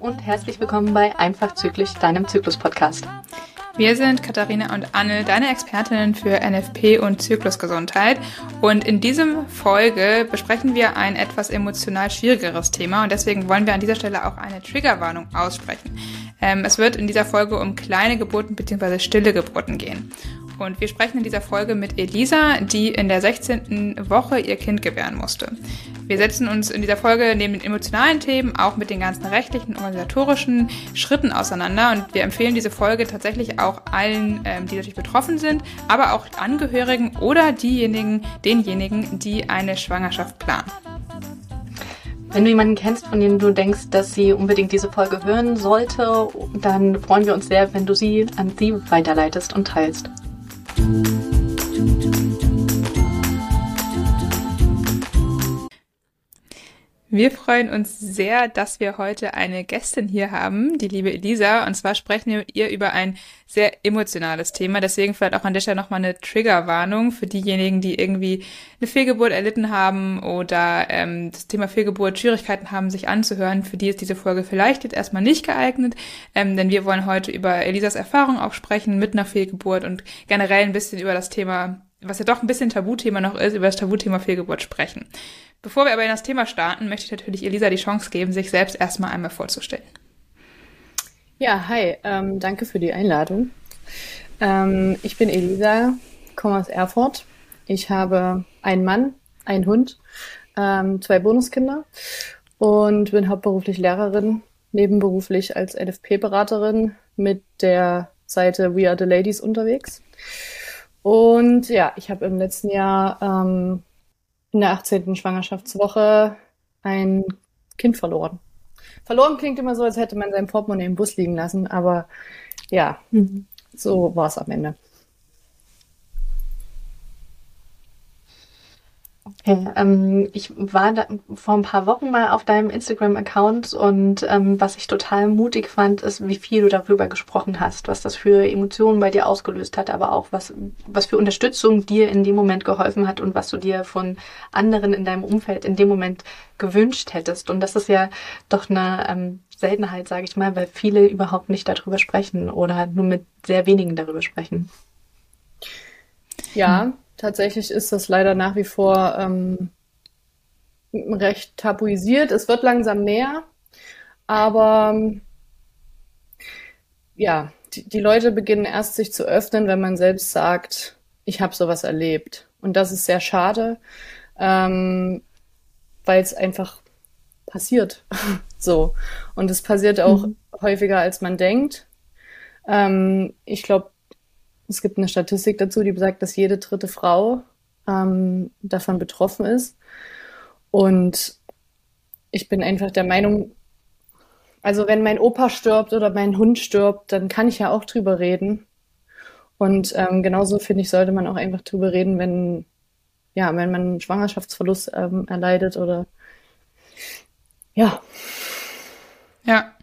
Und herzlich willkommen bei Einfach Zyklisch, deinem Zyklus-Podcast. Wir sind Katharina und Anne, deine Expertinnen für NFP und Zyklusgesundheit. Und in diesem Folge besprechen wir ein etwas emotional schwierigeres Thema und deswegen wollen wir an dieser Stelle auch eine Triggerwarnung aussprechen. Ähm, es wird in dieser Folge um kleine Geburten bzw. stille Geburten gehen. Und wir sprechen in dieser Folge mit Elisa, die in der 16. Woche ihr Kind gebären musste. Wir setzen uns in dieser Folge neben den emotionalen Themen auch mit den ganzen rechtlichen organisatorischen Schritten auseinander. Und wir empfehlen diese Folge tatsächlich auch allen, ähm, die natürlich betroffen sind, aber auch Angehörigen oder diejenigen, denjenigen, die eine Schwangerschaft planen. Wenn du jemanden kennst, von dem du denkst, dass sie unbedingt diese Folge hören sollte, dann freuen wir uns sehr, wenn du sie an sie weiterleitest und teilst. Thank you. Wir freuen uns sehr, dass wir heute eine Gästin hier haben, die liebe Elisa. Und zwar sprechen wir mit ihr über ein sehr emotionales Thema. Deswegen vielleicht auch an der Stelle nochmal eine Triggerwarnung für diejenigen, die irgendwie eine Fehlgeburt erlitten haben oder ähm, das Thema Fehlgeburt Schwierigkeiten haben, sich anzuhören. Für die ist diese Folge vielleicht jetzt erstmal nicht geeignet, ähm, denn wir wollen heute über Elisas Erfahrung auch sprechen mit einer Fehlgeburt und generell ein bisschen über das Thema was ja doch ein bisschen Tabuthema noch ist, über das Tabuthema Fehlgeburt sprechen. Bevor wir aber in das Thema starten, möchte ich natürlich Elisa die Chance geben, sich selbst erstmal einmal vorzustellen. Ja, hi, ähm, danke für die Einladung. Ähm, ich bin Elisa, komme aus Erfurt. Ich habe einen Mann, einen Hund, ähm, zwei Bonuskinder und bin hauptberuflich Lehrerin, nebenberuflich als NFP-Beraterin mit der Seite We Are the Ladies unterwegs. Und ja, ich habe im letzten Jahr ähm, in der 18. Schwangerschaftswoche ein Kind verloren. Verloren klingt immer so, als hätte man sein Portemonnaie im Bus liegen lassen, aber ja, mhm. so war es am Ende. Okay, ähm, ich war da vor ein paar Wochen mal auf deinem Instagram-Account und ähm, was ich total mutig fand, ist, wie viel du darüber gesprochen hast, was das für Emotionen bei dir ausgelöst hat, aber auch was, was für Unterstützung dir in dem Moment geholfen hat und was du dir von anderen in deinem Umfeld in dem Moment gewünscht hättest. Und das ist ja doch eine ähm, Seltenheit, sage ich mal, weil viele überhaupt nicht darüber sprechen oder nur mit sehr wenigen darüber sprechen. Ja, Tatsächlich ist das leider nach wie vor ähm, recht tabuisiert. Es wird langsam mehr, aber ja, die, die Leute beginnen erst sich zu öffnen, wenn man selbst sagt, ich habe sowas erlebt. Und das ist sehr schade, ähm, weil es einfach passiert. so. Und es passiert auch mhm. häufiger, als man denkt. Ähm, ich glaube, es gibt eine Statistik dazu, die besagt, dass jede dritte Frau ähm, davon betroffen ist. Und ich bin einfach der Meinung, also wenn mein Opa stirbt oder mein Hund stirbt, dann kann ich ja auch drüber reden. Und ähm, genauso finde ich, sollte man auch einfach drüber reden, wenn ja, wenn man einen Schwangerschaftsverlust ähm, erleidet oder ja. Ja,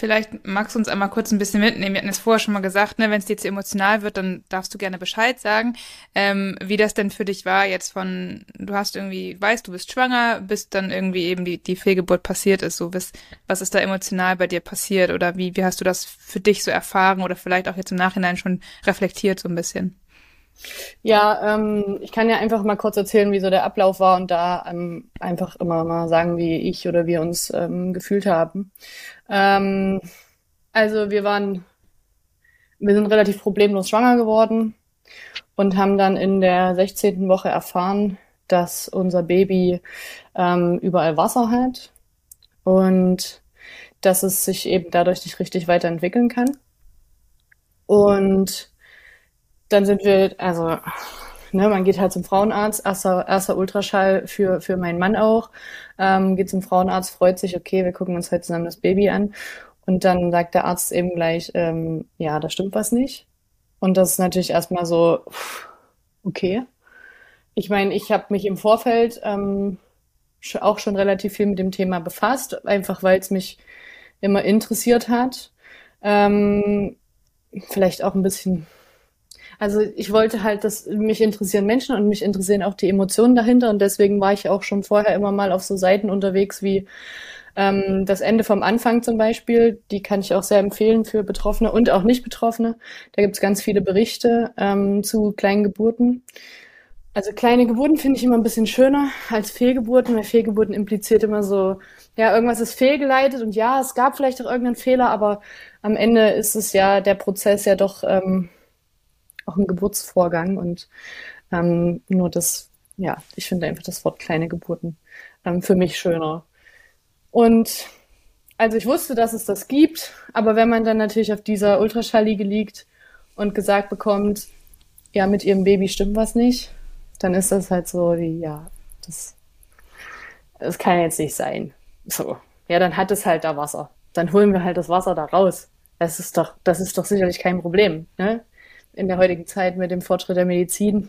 Vielleicht magst du uns einmal kurz ein bisschen mitnehmen. Wir hatten es vorher schon mal gesagt, ne, wenn es dir zu emotional wird, dann darfst du gerne Bescheid sagen, ähm, wie das denn für dich war jetzt von, du hast irgendwie, weißt, du bist schwanger, bis dann irgendwie eben die, die Fehlgeburt passiert ist. So, was, was ist da emotional bei dir passiert oder wie, wie hast du das für dich so erfahren oder vielleicht auch jetzt im Nachhinein schon reflektiert so ein bisschen? Ja, ähm, ich kann ja einfach mal kurz erzählen, wie so der Ablauf war und da ähm, einfach immer mal sagen, wie ich oder wir uns ähm, gefühlt haben. Ähm, also wir waren, wir sind relativ problemlos schwanger geworden und haben dann in der 16. Woche erfahren, dass unser Baby ähm, überall Wasser hat und dass es sich eben dadurch nicht richtig weiterentwickeln kann. Und dann sind wir, also, ne, man geht halt zum Frauenarzt, erster, erster Ultraschall für, für meinen Mann auch, ähm, geht zum Frauenarzt, freut sich, okay, wir gucken uns heute zusammen das Baby an. Und dann sagt der Arzt eben gleich, ähm, ja, da stimmt was nicht. Und das ist natürlich erstmal so, okay. Ich meine, ich habe mich im Vorfeld ähm, auch schon relativ viel mit dem Thema befasst, einfach weil es mich immer interessiert hat. Ähm, vielleicht auch ein bisschen Also ich wollte halt, dass mich interessieren Menschen und mich interessieren auch die Emotionen dahinter und deswegen war ich auch schon vorher immer mal auf so Seiten unterwegs wie ähm, das Ende vom Anfang zum Beispiel. Die kann ich auch sehr empfehlen für Betroffene und auch Nicht-Betroffene. Da gibt es ganz viele Berichte ähm, zu kleinen Geburten. Also kleine Geburten finde ich immer ein bisschen schöner als Fehlgeburten, weil Fehlgeburten impliziert immer so, ja, irgendwas ist fehlgeleitet und ja, es gab vielleicht auch irgendeinen Fehler, aber am Ende ist es ja der Prozess ja doch ähm, auch ein Geburtsvorgang und ähm, nur das, ja, ich finde einfach das Wort kleine Geburten ähm, für mich schöner. Und also ich wusste, dass es das gibt, aber wenn man dann natürlich auf dieser Ultraschallliege liegt und gesagt bekommt, ja, mit ihrem Baby stimmt was nicht, dann ist das halt so wie, ja, das, das kann jetzt nicht sein. So. Ja, dann hat es halt da Wasser. Dann holen wir halt das Wasser da raus. Das ist doch, das ist doch sicherlich kein Problem, ne? In der heutigen Zeit mit dem Fortschritt der Medizin.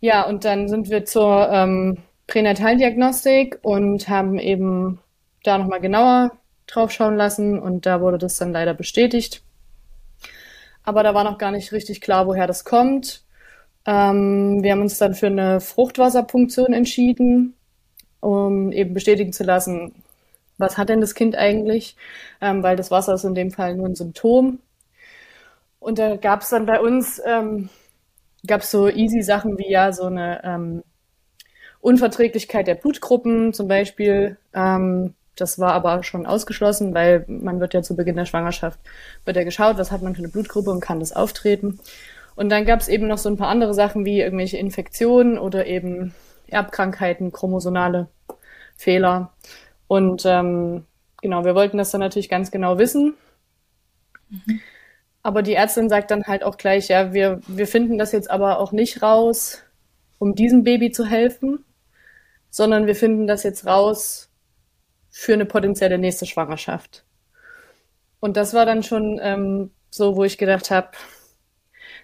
Ja, und dann sind wir zur ähm, Pränataldiagnostik und haben eben da nochmal genauer drauf schauen lassen und da wurde das dann leider bestätigt. Aber da war noch gar nicht richtig klar, woher das kommt. Ähm, wir haben uns dann für eine Fruchtwasserpunktion entschieden, um eben bestätigen zu lassen, was hat denn das Kind eigentlich, ähm, weil das Wasser ist in dem Fall nur ein Symptom. Und da gab es dann bei uns, ähm, gab so easy Sachen wie ja so eine ähm, Unverträglichkeit der Blutgruppen zum Beispiel. Ähm, das war aber schon ausgeschlossen, weil man wird ja zu Beginn der Schwangerschaft, wird ja geschaut, was hat man für eine Blutgruppe und kann das auftreten. Und dann gab es eben noch so ein paar andere Sachen wie irgendwelche Infektionen oder eben Erbkrankheiten, chromosomale Fehler. Und ähm, genau, wir wollten das dann natürlich ganz genau wissen. Mhm. Aber die Ärztin sagt dann halt auch gleich, ja, wir, wir finden das jetzt aber auch nicht raus, um diesem Baby zu helfen, sondern wir finden das jetzt raus für eine potenzielle nächste Schwangerschaft. Und das war dann schon ähm, so, wo ich gedacht habe,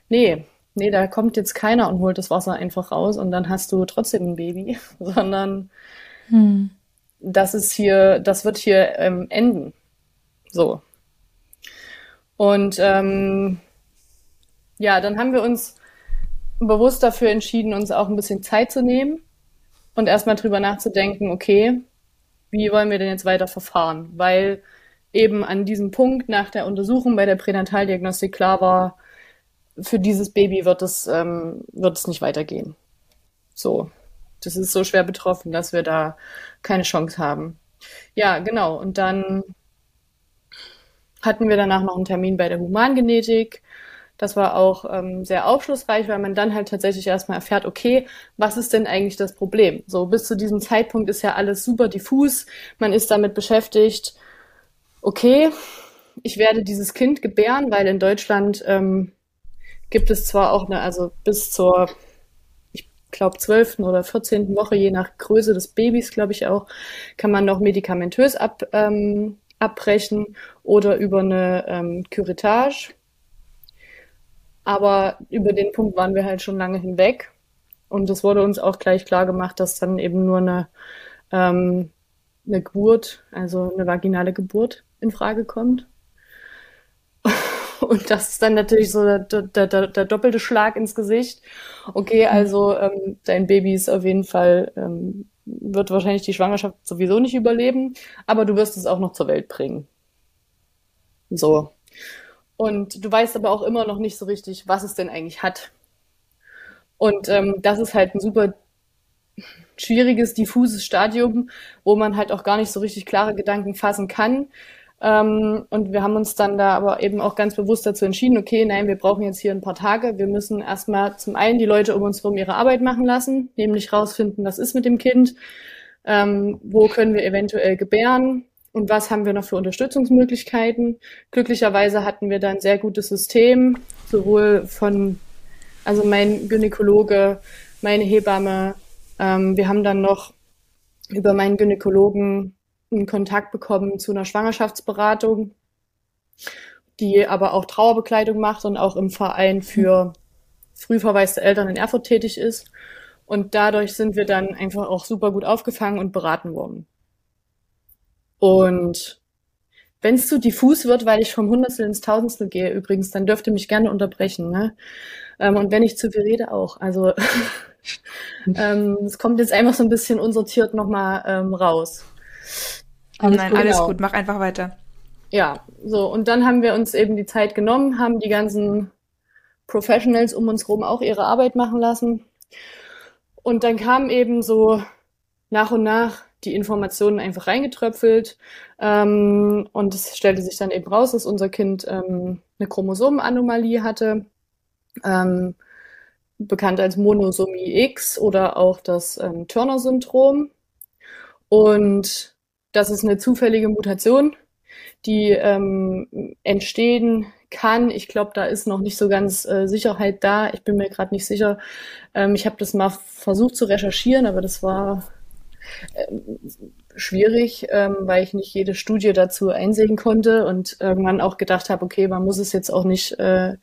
nee, nee, da kommt jetzt keiner und holt das Wasser einfach raus und dann hast du trotzdem ein Baby, sondern hm. das ist hier, das wird hier ähm, enden. So. Und ähm, ja, dann haben wir uns bewusst dafür entschieden, uns auch ein bisschen Zeit zu nehmen und erstmal drüber nachzudenken, okay, wie wollen wir denn jetzt weiter verfahren? Weil eben an diesem Punkt nach der Untersuchung bei der Pränataldiagnostik klar war, für dieses Baby wird es, ähm, wird es nicht weitergehen. So. Das ist so schwer betroffen, dass wir da keine Chance haben. Ja, genau. Und dann hatten wir danach noch einen Termin bei der Humangenetik. Das war auch ähm, sehr aufschlussreich, weil man dann halt tatsächlich erstmal erfährt, okay, was ist denn eigentlich das Problem? So, bis zu diesem Zeitpunkt ist ja alles super diffus. Man ist damit beschäftigt, okay, ich werde dieses Kind gebären, weil in Deutschland ähm, gibt es zwar auch eine, also bis zur, ich glaube, zwölften oder vierzehnten Woche, je nach Größe des Babys, glaube ich auch, kann man noch medikamentös ab, ähm, abbrechen oder über eine ähm, Curettage. Aber über den Punkt waren wir halt schon lange hinweg. Und es wurde uns auch gleich klar gemacht, dass dann eben nur eine, ähm, eine Geburt, also eine vaginale Geburt in Frage kommt. Und das ist dann natürlich so der, der, der, der doppelte Schlag ins Gesicht. Okay, mhm. also ähm, dein Baby ist auf jeden Fall, ähm, wird wahrscheinlich die Schwangerschaft sowieso nicht überleben, aber du wirst es auch noch zur Welt bringen. So. Und du weißt aber auch immer noch nicht so richtig, was es denn eigentlich hat. Und ähm, das ist halt ein super schwieriges, diffuses Stadium, wo man halt auch gar nicht so richtig klare Gedanken fassen kann. Ähm, und wir haben uns dann da aber eben auch ganz bewusst dazu entschieden, okay, nein, wir brauchen jetzt hier ein paar Tage. Wir müssen erstmal zum einen die Leute um uns herum ihre Arbeit machen lassen, nämlich rausfinden, was ist mit dem Kind, ähm, wo können wir eventuell gebären und was haben wir noch für Unterstützungsmöglichkeiten. Glücklicherweise hatten wir da ein sehr gutes System, sowohl von, also mein Gynäkologe, meine Hebamme, ähm, wir haben dann noch über meinen Gynäkologen einen Kontakt bekommen zu einer Schwangerschaftsberatung, die aber auch Trauerbekleidung macht und auch im Verein für früh verwaiste Eltern in Erfurt tätig ist. Und dadurch sind wir dann einfach auch super gut aufgefangen und beraten worden. Und wenn es zu diffus wird, weil ich vom Hundertstel ins Tausendstel gehe übrigens, dann dürft ihr mich gerne unterbrechen. Ne? Ähm, und wenn ich zu viel rede, auch. Also ähm, es kommt jetzt einfach so ein bisschen unsortiert nochmal ähm, raus. Alles Nein, gut, alles genau. gut, mach einfach weiter. Ja, so, und dann haben wir uns eben die Zeit genommen, haben die ganzen Professionals um uns herum auch ihre Arbeit machen lassen. Und dann kam eben so nach und nach die Informationen einfach reingetröpfelt. Ähm, und es stellte sich dann eben raus, dass unser Kind ähm, eine Chromosomenanomalie hatte, ähm, bekannt als Monosomie X oder auch das ähm, Turner-Syndrom. Und das ist eine zufällige Mutation, die ähm, entstehen kann. Ich glaube, da ist noch nicht so ganz äh, Sicherheit da. Ich bin mir gerade nicht sicher. Ähm, ich habe das mal versucht zu recherchieren, aber das war ähm, schwierig, ähm, weil ich nicht jede Studie dazu einsehen konnte und irgendwann auch gedacht habe, okay, man muss es jetzt auch nicht, äh,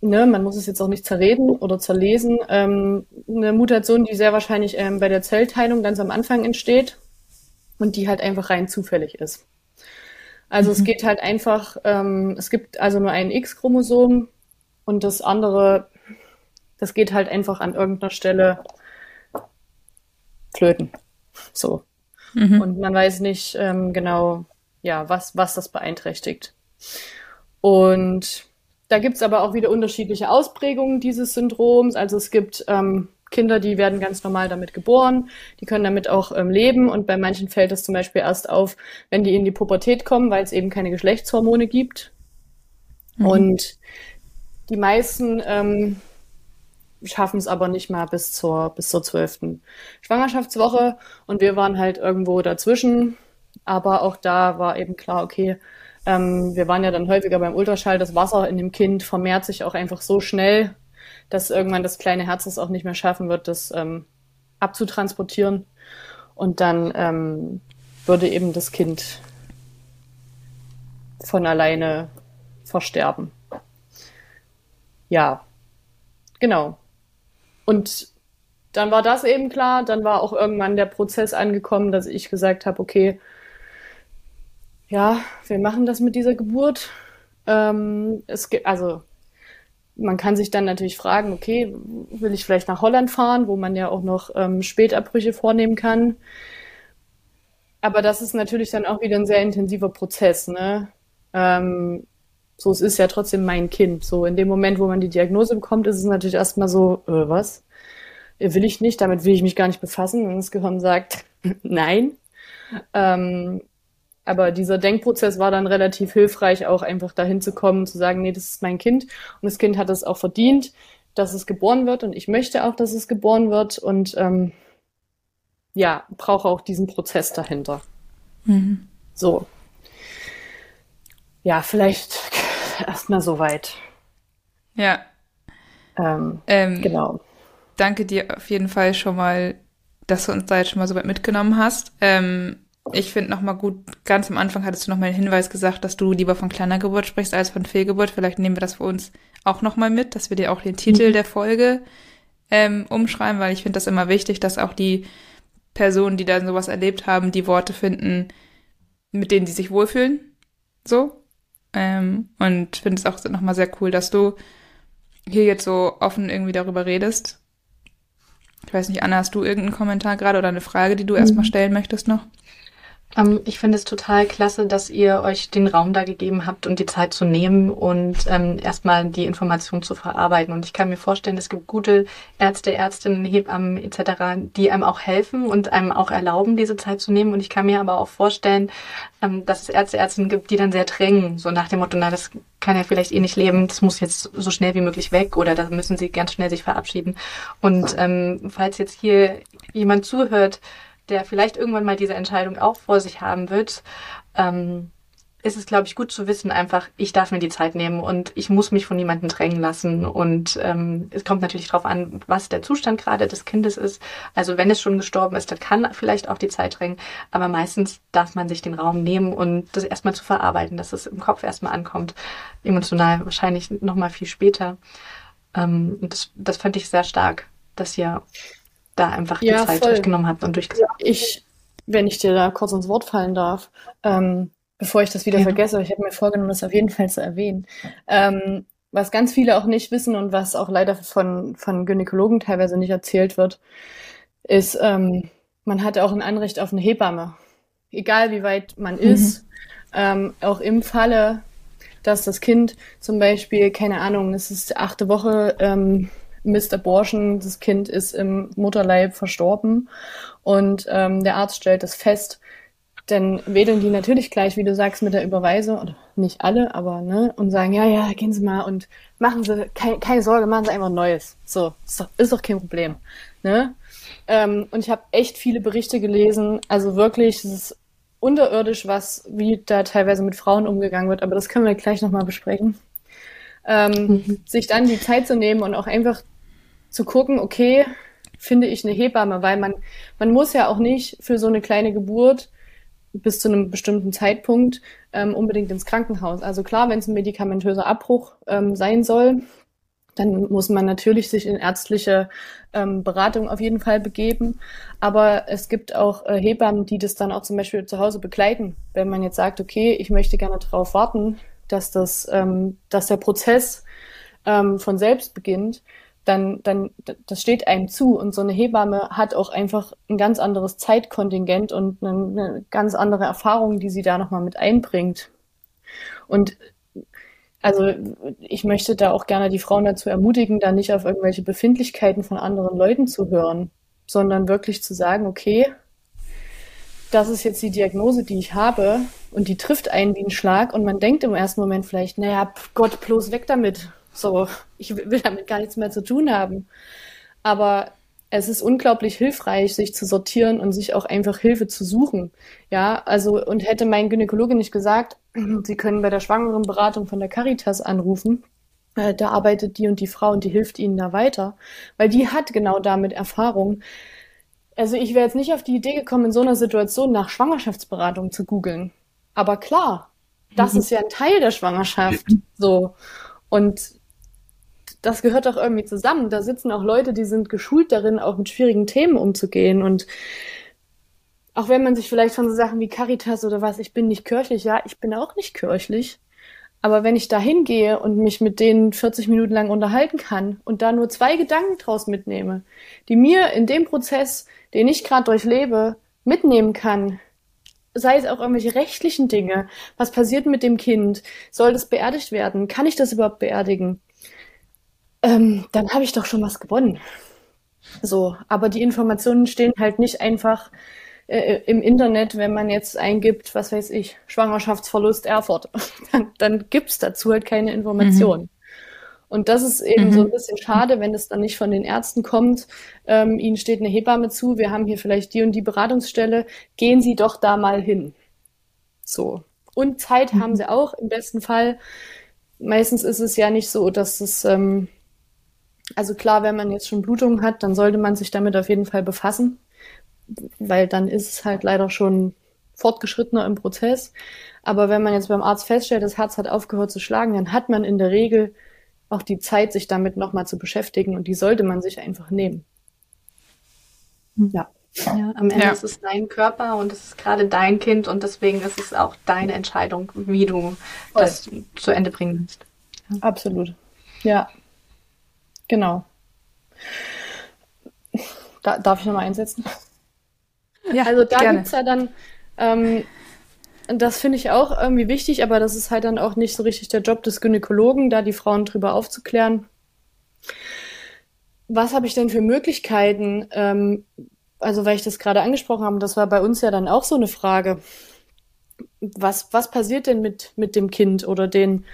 ne, man muss es jetzt auch nicht zerreden oder zerlesen. Ähm, eine Mutation, die sehr wahrscheinlich ähm, bei der Zellteilung ganz am Anfang entsteht und die halt einfach rein zufällig ist. Also mhm. es geht halt einfach, ähm, es gibt also nur ein X-Chromosom und das andere, das geht halt einfach an irgendeiner Stelle flöten. So. Mhm. Und man weiß nicht ähm, genau, ja, was, was das beeinträchtigt. Und da gibt's aber auch wieder unterschiedliche Ausprägungen dieses Syndroms. Also es gibt ähm, Kinder, die werden ganz normal damit geboren, die können damit auch ähm, leben und bei manchen fällt es zum Beispiel erst auf, wenn die in die Pubertät kommen, weil es eben keine Geschlechtshormone gibt. Mhm. Und die meisten ähm, schaffen es aber nicht mal bis zur, bis zur zwölften Schwangerschaftswoche. Und wir waren halt irgendwo dazwischen. Aber auch da war eben klar, okay, ähm, wir waren ja dann häufiger beim Ultraschall, das Wasser in dem Kind vermehrt sich auch einfach so schnell, dass irgendwann das kleine Herz es auch nicht mehr schaffen wird, das ähm, abzutransportieren. Und dann ähm, würde eben das Kind von alleine versterben. Ja, genau. Und dann war das eben klar. Dann war auch irgendwann der Prozess angekommen, dass ich gesagt habe, okay, ja, wir machen das mit dieser Geburt. Ähm, es gibt, also man kann sich dann natürlich fragen, okay, will ich vielleicht nach Holland fahren, wo man ja auch noch ähm, Spätabbrüche vornehmen kann. Aber das ist natürlich dann auch wieder ein sehr intensiver Prozess, ne? Ähm, so, es ist ja trotzdem mein Kind. So, in dem Moment, wo man die Diagnose bekommt, ist es natürlich erstmal so, äh, was? Will ich nicht, damit will ich mich gar nicht befassen. Und das Gehirn sagt, nein. Ähm, aber dieser Denkprozess war dann relativ hilfreich, auch einfach dahin zu kommen, zu sagen, nee, das ist mein Kind und das Kind hat es auch verdient, dass es geboren wird und ich möchte auch, dass es geboren wird und ähm, ja, brauche auch diesen Prozess dahinter. Mhm. So. Ja, vielleicht erstmal soweit. Ja. Ähm, ähm, genau. Danke dir auf jeden Fall schon mal, dass du uns da jetzt schon mal so weit mitgenommen hast. Ähm, ich finde nochmal gut, ganz am Anfang hattest du nochmal den Hinweis gesagt, dass du lieber von kleiner Geburt sprichst als von Fehlgeburt. Vielleicht nehmen wir das für uns auch nochmal mit, dass wir dir auch den Titel mhm. der Folge ähm, umschreiben, weil ich finde das immer wichtig, dass auch die Personen, die dann sowas erlebt haben, die Worte finden, mit denen sie sich wohlfühlen. So. Ähm, und finde es auch nochmal sehr cool, dass du hier jetzt so offen irgendwie darüber redest. Ich weiß nicht, Anna, hast du irgendeinen Kommentar gerade oder eine Frage, die du mhm. erstmal stellen möchtest noch? Ähm, ich finde es total klasse, dass ihr euch den Raum da gegeben habt und die Zeit zu nehmen und ähm, erstmal die Information zu verarbeiten. Und ich kann mir vorstellen, es gibt gute Ärzte, Ärztinnen, Hebammen etc., die einem auch helfen und einem auch erlauben, diese Zeit zu nehmen. Und ich kann mir aber auch vorstellen, ähm, dass es Ärzte, Ärztinnen gibt, die dann sehr drängen, so nach dem Motto, na, das kann ja vielleicht eh nicht leben, das muss jetzt so schnell wie möglich weg oder da müssen sie ganz schnell sich verabschieden. Und ähm, falls jetzt hier jemand zuhört, der vielleicht irgendwann mal diese Entscheidung auch vor sich haben wird, ähm, ist es, glaube ich, gut zu wissen, einfach, ich darf mir die Zeit nehmen und ich muss mich von niemandem drängen lassen. Und ähm, es kommt natürlich darauf an, was der Zustand gerade des Kindes ist. Also wenn es schon gestorben ist, dann kann vielleicht auch die Zeit drängen. Aber meistens darf man sich den Raum nehmen und das erstmal zu verarbeiten, dass es im Kopf erstmal ankommt. Emotional wahrscheinlich nochmal viel später. Ähm, das, das fand ich sehr stark, dass ihr da einfach die ja, Zeit voll. durchgenommen habt und durchgesagt. Ich, wenn ich dir da kurz ins Wort fallen darf, ähm, bevor ich das wieder ja. vergesse, ich habe mir vorgenommen, das auf jeden Fall zu erwähnen. Ähm, was ganz viele auch nicht wissen und was auch leider von, von Gynäkologen teilweise nicht erzählt wird, ist, ähm, man hat auch ein Anrecht auf eine Hebamme. Egal wie weit man mhm. ist, ähm, auch im Falle, dass das Kind zum Beispiel, keine Ahnung, es ist die achte Woche, ähm, Mr. Borschen, das Kind ist im Mutterleib verstorben und ähm, der Arzt stellt das fest, dann wedeln die natürlich gleich, wie du sagst, mit der Überweisung, oder nicht alle, aber, ne, und sagen, ja, ja, gehen Sie mal und machen Sie, keine, keine Sorge, machen Sie einfach Neues. So, ist doch, ist doch kein Problem, ne? Ähm, und ich habe echt viele Berichte gelesen, also wirklich, es ist unterirdisch, was, wie da teilweise mit Frauen umgegangen wird, aber das können wir gleich nochmal besprechen. Ähm, mhm. Sich dann die Zeit zu nehmen und auch einfach zu gucken, okay, finde ich eine Hebamme, weil man, man muss ja auch nicht für so eine kleine Geburt bis zu einem bestimmten Zeitpunkt ähm, unbedingt ins Krankenhaus. Also klar, wenn es ein medikamentöser Abbruch ähm, sein soll, dann muss man natürlich sich in ärztliche ähm, Beratung auf jeden Fall begeben. Aber es gibt auch äh, Hebammen, die das dann auch zum Beispiel zu Hause begleiten. Wenn man jetzt sagt, okay, ich möchte gerne darauf warten, dass das, ähm, dass der Prozess ähm, von selbst beginnt, dann, dann, das steht einem zu. Und so eine Hebamme hat auch einfach ein ganz anderes Zeitkontingent und eine, ganz andere Erfahrung, die sie da nochmal mit einbringt. Und also ich möchte da auch gerne die Frauen dazu ermutigen, da nicht auf irgendwelche Befindlichkeiten von anderen Leuten zu hören, sondern wirklich zu sagen, okay, das ist jetzt die Diagnose, die ich habe und die trifft einen wie ein Schlag und man denkt im ersten Moment vielleicht, naja, Gott, bloß weg damit. So, ich will damit gar nichts mehr zu tun haben. Aber es ist unglaublich hilfreich, sich zu sortieren und sich auch einfach Hilfe zu suchen. Ja, also, und hätte mein Gynäkologe nicht gesagt, Sie können bei der Schwangerenberatung von der Caritas anrufen, äh, da arbeitet die und die Frau und die hilft Ihnen da weiter, weil die hat genau damit Erfahrung. Also ich wäre jetzt nicht auf die Idee gekommen, in so einer Situation nach Schwangerschaftsberatung zu googeln. Aber klar, das mhm. ist ja ein Teil der Schwangerschaft. So. Und das gehört doch irgendwie zusammen. Da sitzen auch Leute, die sind geschult darin, auch mit schwierigen Themen umzugehen. Und auch wenn man sich vielleicht von so Sachen wie Caritas oder was, ich bin nicht kirchlich, ja, ich bin auch nicht kirchlich. Aber wenn ich da hingehe und mich mit denen 40 Minuten lang unterhalten kann und da nur zwei Gedanken draus mitnehme, die mir in dem Prozess, den ich gerade durchlebe, mitnehmen kann, sei es auch irgendwelche rechtlichen Dinge, was passiert mit dem Kind, soll das beerdigt werden, kann ich das überhaupt beerdigen, ähm, dann habe ich doch schon was gewonnen. So, aber die Informationen stehen halt nicht einfach äh, im Internet, wenn man jetzt eingibt, was weiß ich, Schwangerschaftsverlust Erfurt, dann, dann gibt's dazu halt keine Informationen. Mhm. Und das ist eben mhm. so ein bisschen schade, wenn es dann nicht von den Ärzten kommt. Ähm, Ihnen steht eine Hebamme zu, wir haben hier vielleicht die und die Beratungsstelle, gehen Sie doch da mal hin. So. Und Zeit mhm. haben sie auch im besten Fall. Meistens ist es ja nicht so, dass es ähm, also klar, wenn man jetzt schon Blutungen hat, dann sollte man sich damit auf jeden Fall befassen, weil dann ist es halt leider schon fortgeschrittener im Prozess. Aber wenn man jetzt beim Arzt feststellt, das Herz hat aufgehört zu schlagen, dann hat man in der Regel auch die Zeit, sich damit nochmal zu beschäftigen und die sollte man sich einfach nehmen. Hm. Ja. Ja, am Ende ja. ist es dein Körper und es ist gerade dein Kind und deswegen ist es auch deine Entscheidung, wie du Voll. das zu Ende bringen willst. Ja. Absolut. Ja, Genau. Da, darf ich nochmal einsetzen? Ja, also da gibt es ja dann, ähm, das finde ich auch irgendwie wichtig, aber das ist halt dann auch nicht so richtig der Job des Gynäkologen, da die Frauen drüber aufzuklären. Was habe ich denn für Möglichkeiten? Ähm, also, weil ich das gerade angesprochen habe, das war bei uns ja dann auch so eine Frage. Was, was passiert denn mit, mit dem Kind oder den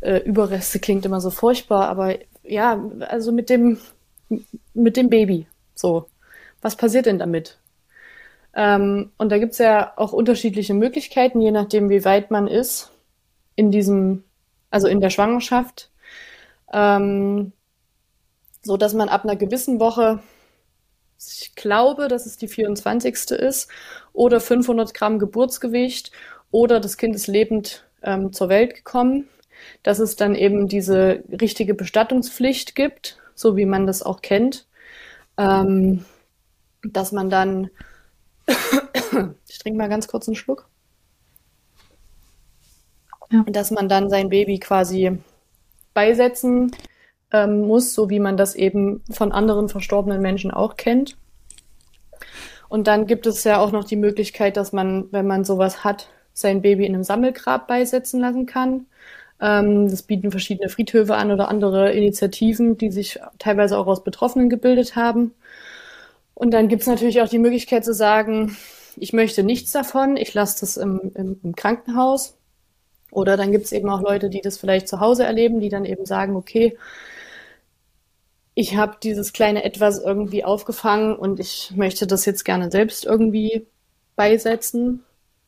äh, Überreste? Klingt immer so furchtbar, aber ja, also mit dem, mit dem Baby. So. Was passiert denn damit? Ähm, und da gibt's ja auch unterschiedliche Möglichkeiten, je nachdem, wie weit man ist in diesem, also in der Schwangerschaft. Ähm, so dass man ab einer gewissen Woche, ich glaube, dass es die 24. ist, oder 500 Gramm Geburtsgewicht, oder das Kind ist lebend ähm, zur Welt gekommen dass es dann eben diese richtige Bestattungspflicht gibt, so wie man das auch kennt, ähm, dass man dann, ich trinke mal ganz kurz einen Schluck. ja. dass man dann sein Baby quasi beisetzen ähm, muss, so wie man das eben von anderen verstorbenen Menschen auch kennt. Und dann gibt es ja auch noch die Möglichkeit, dass man, wenn man sowas hat, sein Baby in einem Sammelgrab beisetzen lassen kann. Ähm, das bieten verschiedene Friedhöfe an oder andere Initiativen, die sich teilweise auch aus Betroffenen gebildet haben. Und dann gibt es natürlich auch die Möglichkeit zu sagen, ich möchte nichts davon, ich lasse das im, im, im Krankenhaus. Oder dann gibt es eben auch Leute, die das vielleicht zu Hause erleben, die dann eben sagen, okay, ich habe dieses kleine Etwas irgendwie aufgefangen und ich möchte das jetzt gerne selbst irgendwie beisetzen.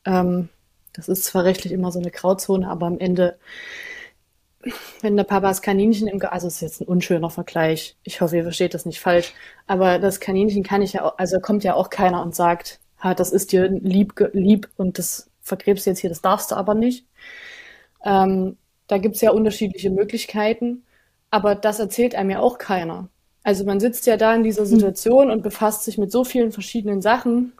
Ähm, das ist zwar rechtlich immer so eine Grauzone, aber am Ende, wenn der Papa das Kaninchen im, Ge also ist jetzt ein unschöner Vergleich. Ich hoffe, ihr versteht das nicht falsch. Aber das Kaninchen kann ich ja, auch, also kommt ja auch keiner und sagt, ha, das ist dir lieb, lieb und das vergräbst du jetzt hier, das darfst du aber nicht. Ähm, da gibt's ja unterschiedliche Möglichkeiten, aber das erzählt einem ja auch keiner. Also man sitzt ja da in dieser hm. Situation und befasst sich mit so vielen verschiedenen Sachen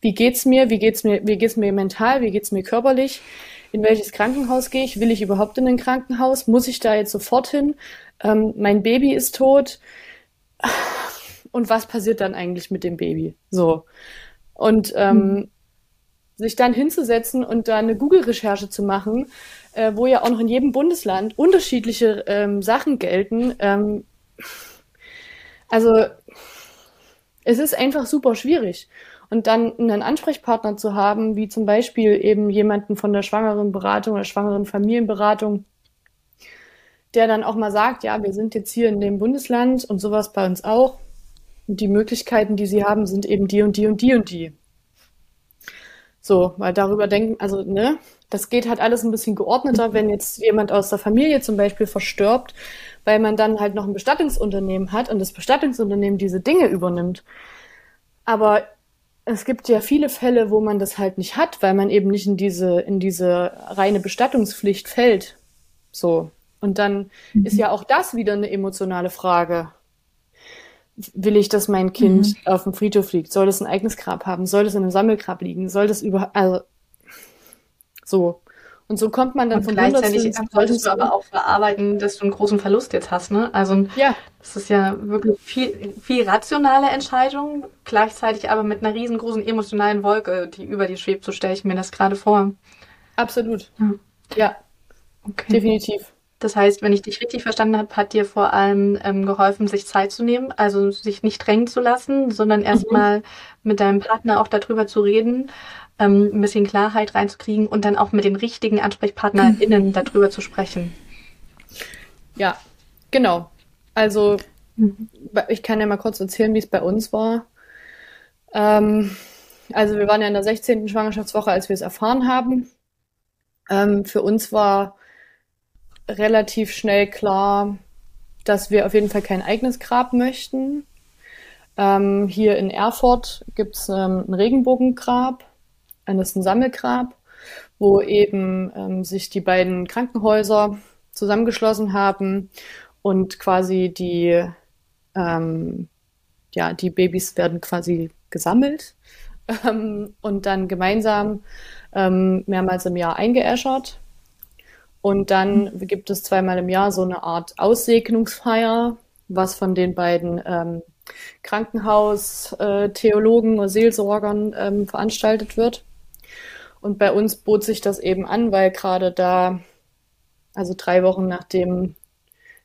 wie geht's mir? Wie geht's mir? Wie geht's mir mental? Wie geht's mir körperlich? In welches Krankenhaus gehe ich? Will ich überhaupt in ein Krankenhaus? Muss ich da jetzt sofort hin? Ähm, mein Baby ist tot. Und was passiert dann eigentlich mit dem Baby? So. Und ähm, mhm. sich dann hinzusetzen und da eine Google-Recherche zu machen, äh, wo ja auch noch in jedem Bundesland unterschiedliche ähm, Sachen gelten. Ähm, also es ist einfach super schwierig. Und dann einen Ansprechpartner zu haben, wie zum Beispiel eben jemanden von der schwangeren Beratung oder schwangeren Familienberatung, der dann auch mal sagt, ja, wir sind jetzt hier in dem Bundesland und sowas bei uns auch. Und die Möglichkeiten, die sie haben, sind eben die und die und die und die. So, weil darüber denken, also, ne, das geht halt alles ein bisschen geordneter, wenn jetzt jemand aus der Familie zum Beispiel verstirbt, weil man dann halt noch ein Bestattungsunternehmen hat und das Bestattungsunternehmen diese Dinge übernimmt. Aber es gibt ja viele Fälle, wo man das halt nicht hat, weil man eben nicht in diese, in diese reine Bestattungspflicht fällt. So. Und dann mhm. ist ja auch das wieder eine emotionale Frage. Will ich, dass mein Kind mhm. auf dem Friedhof liegt? Soll es ein eigenes Grab haben? Soll es in einem Sammelgrab liegen? Soll das über, also, so. Und so kommt man dann und von gleichzeitig solltest du aber auch verarbeiten, dass du einen großen Verlust jetzt hast, ne? Also ja. das ist ja wirklich viel, viel rationale Entscheidung, gleichzeitig aber mit einer riesengroßen emotionalen Wolke, die über dir schwebt, so stelle ich mir das gerade vor. Absolut. Ja. ja. Okay. Definitiv. Das heißt, wenn ich dich richtig verstanden habe, hat dir vor allem ähm, geholfen, sich Zeit zu nehmen, also sich nicht drängen zu lassen, sondern erstmal mhm. mit deinem Partner auch darüber zu reden ähm, ein bisschen Klarheit reinzukriegen und dann auch mit den richtigen AnsprechpartnerInnen mhm. darüber zu sprechen. Ja, genau. Also mhm. ich kann ja mal kurz erzählen, wie es bei uns war. Ähm, also wir waren ja in der 16. Schwangerschaftswoche, als wir es erfahren haben. Ähm, für uns war relativ schnell klar, dass wir auf jeden Fall kein eigenes Grab möchten. Ähm, hier in Erfurt gibt es ähm, ein Regenbogengrab ist ein Sammelgrab, wo eben ähm, sich die beiden Krankenhäuser zusammengeschlossen haben und quasi die, ähm, ja, die Babys werden quasi gesammelt ähm, und dann gemeinsam ähm, mehrmals im Jahr eingeäschert. Und dann gibt es zweimal im Jahr so eine Art Aussegnungsfeier, was von den beiden ähm, Krankenhaus-Theologen äh, oder Seelsorgern ähm, veranstaltet wird. Und bei uns bot sich das eben an, weil gerade da, also drei Wochen nachdem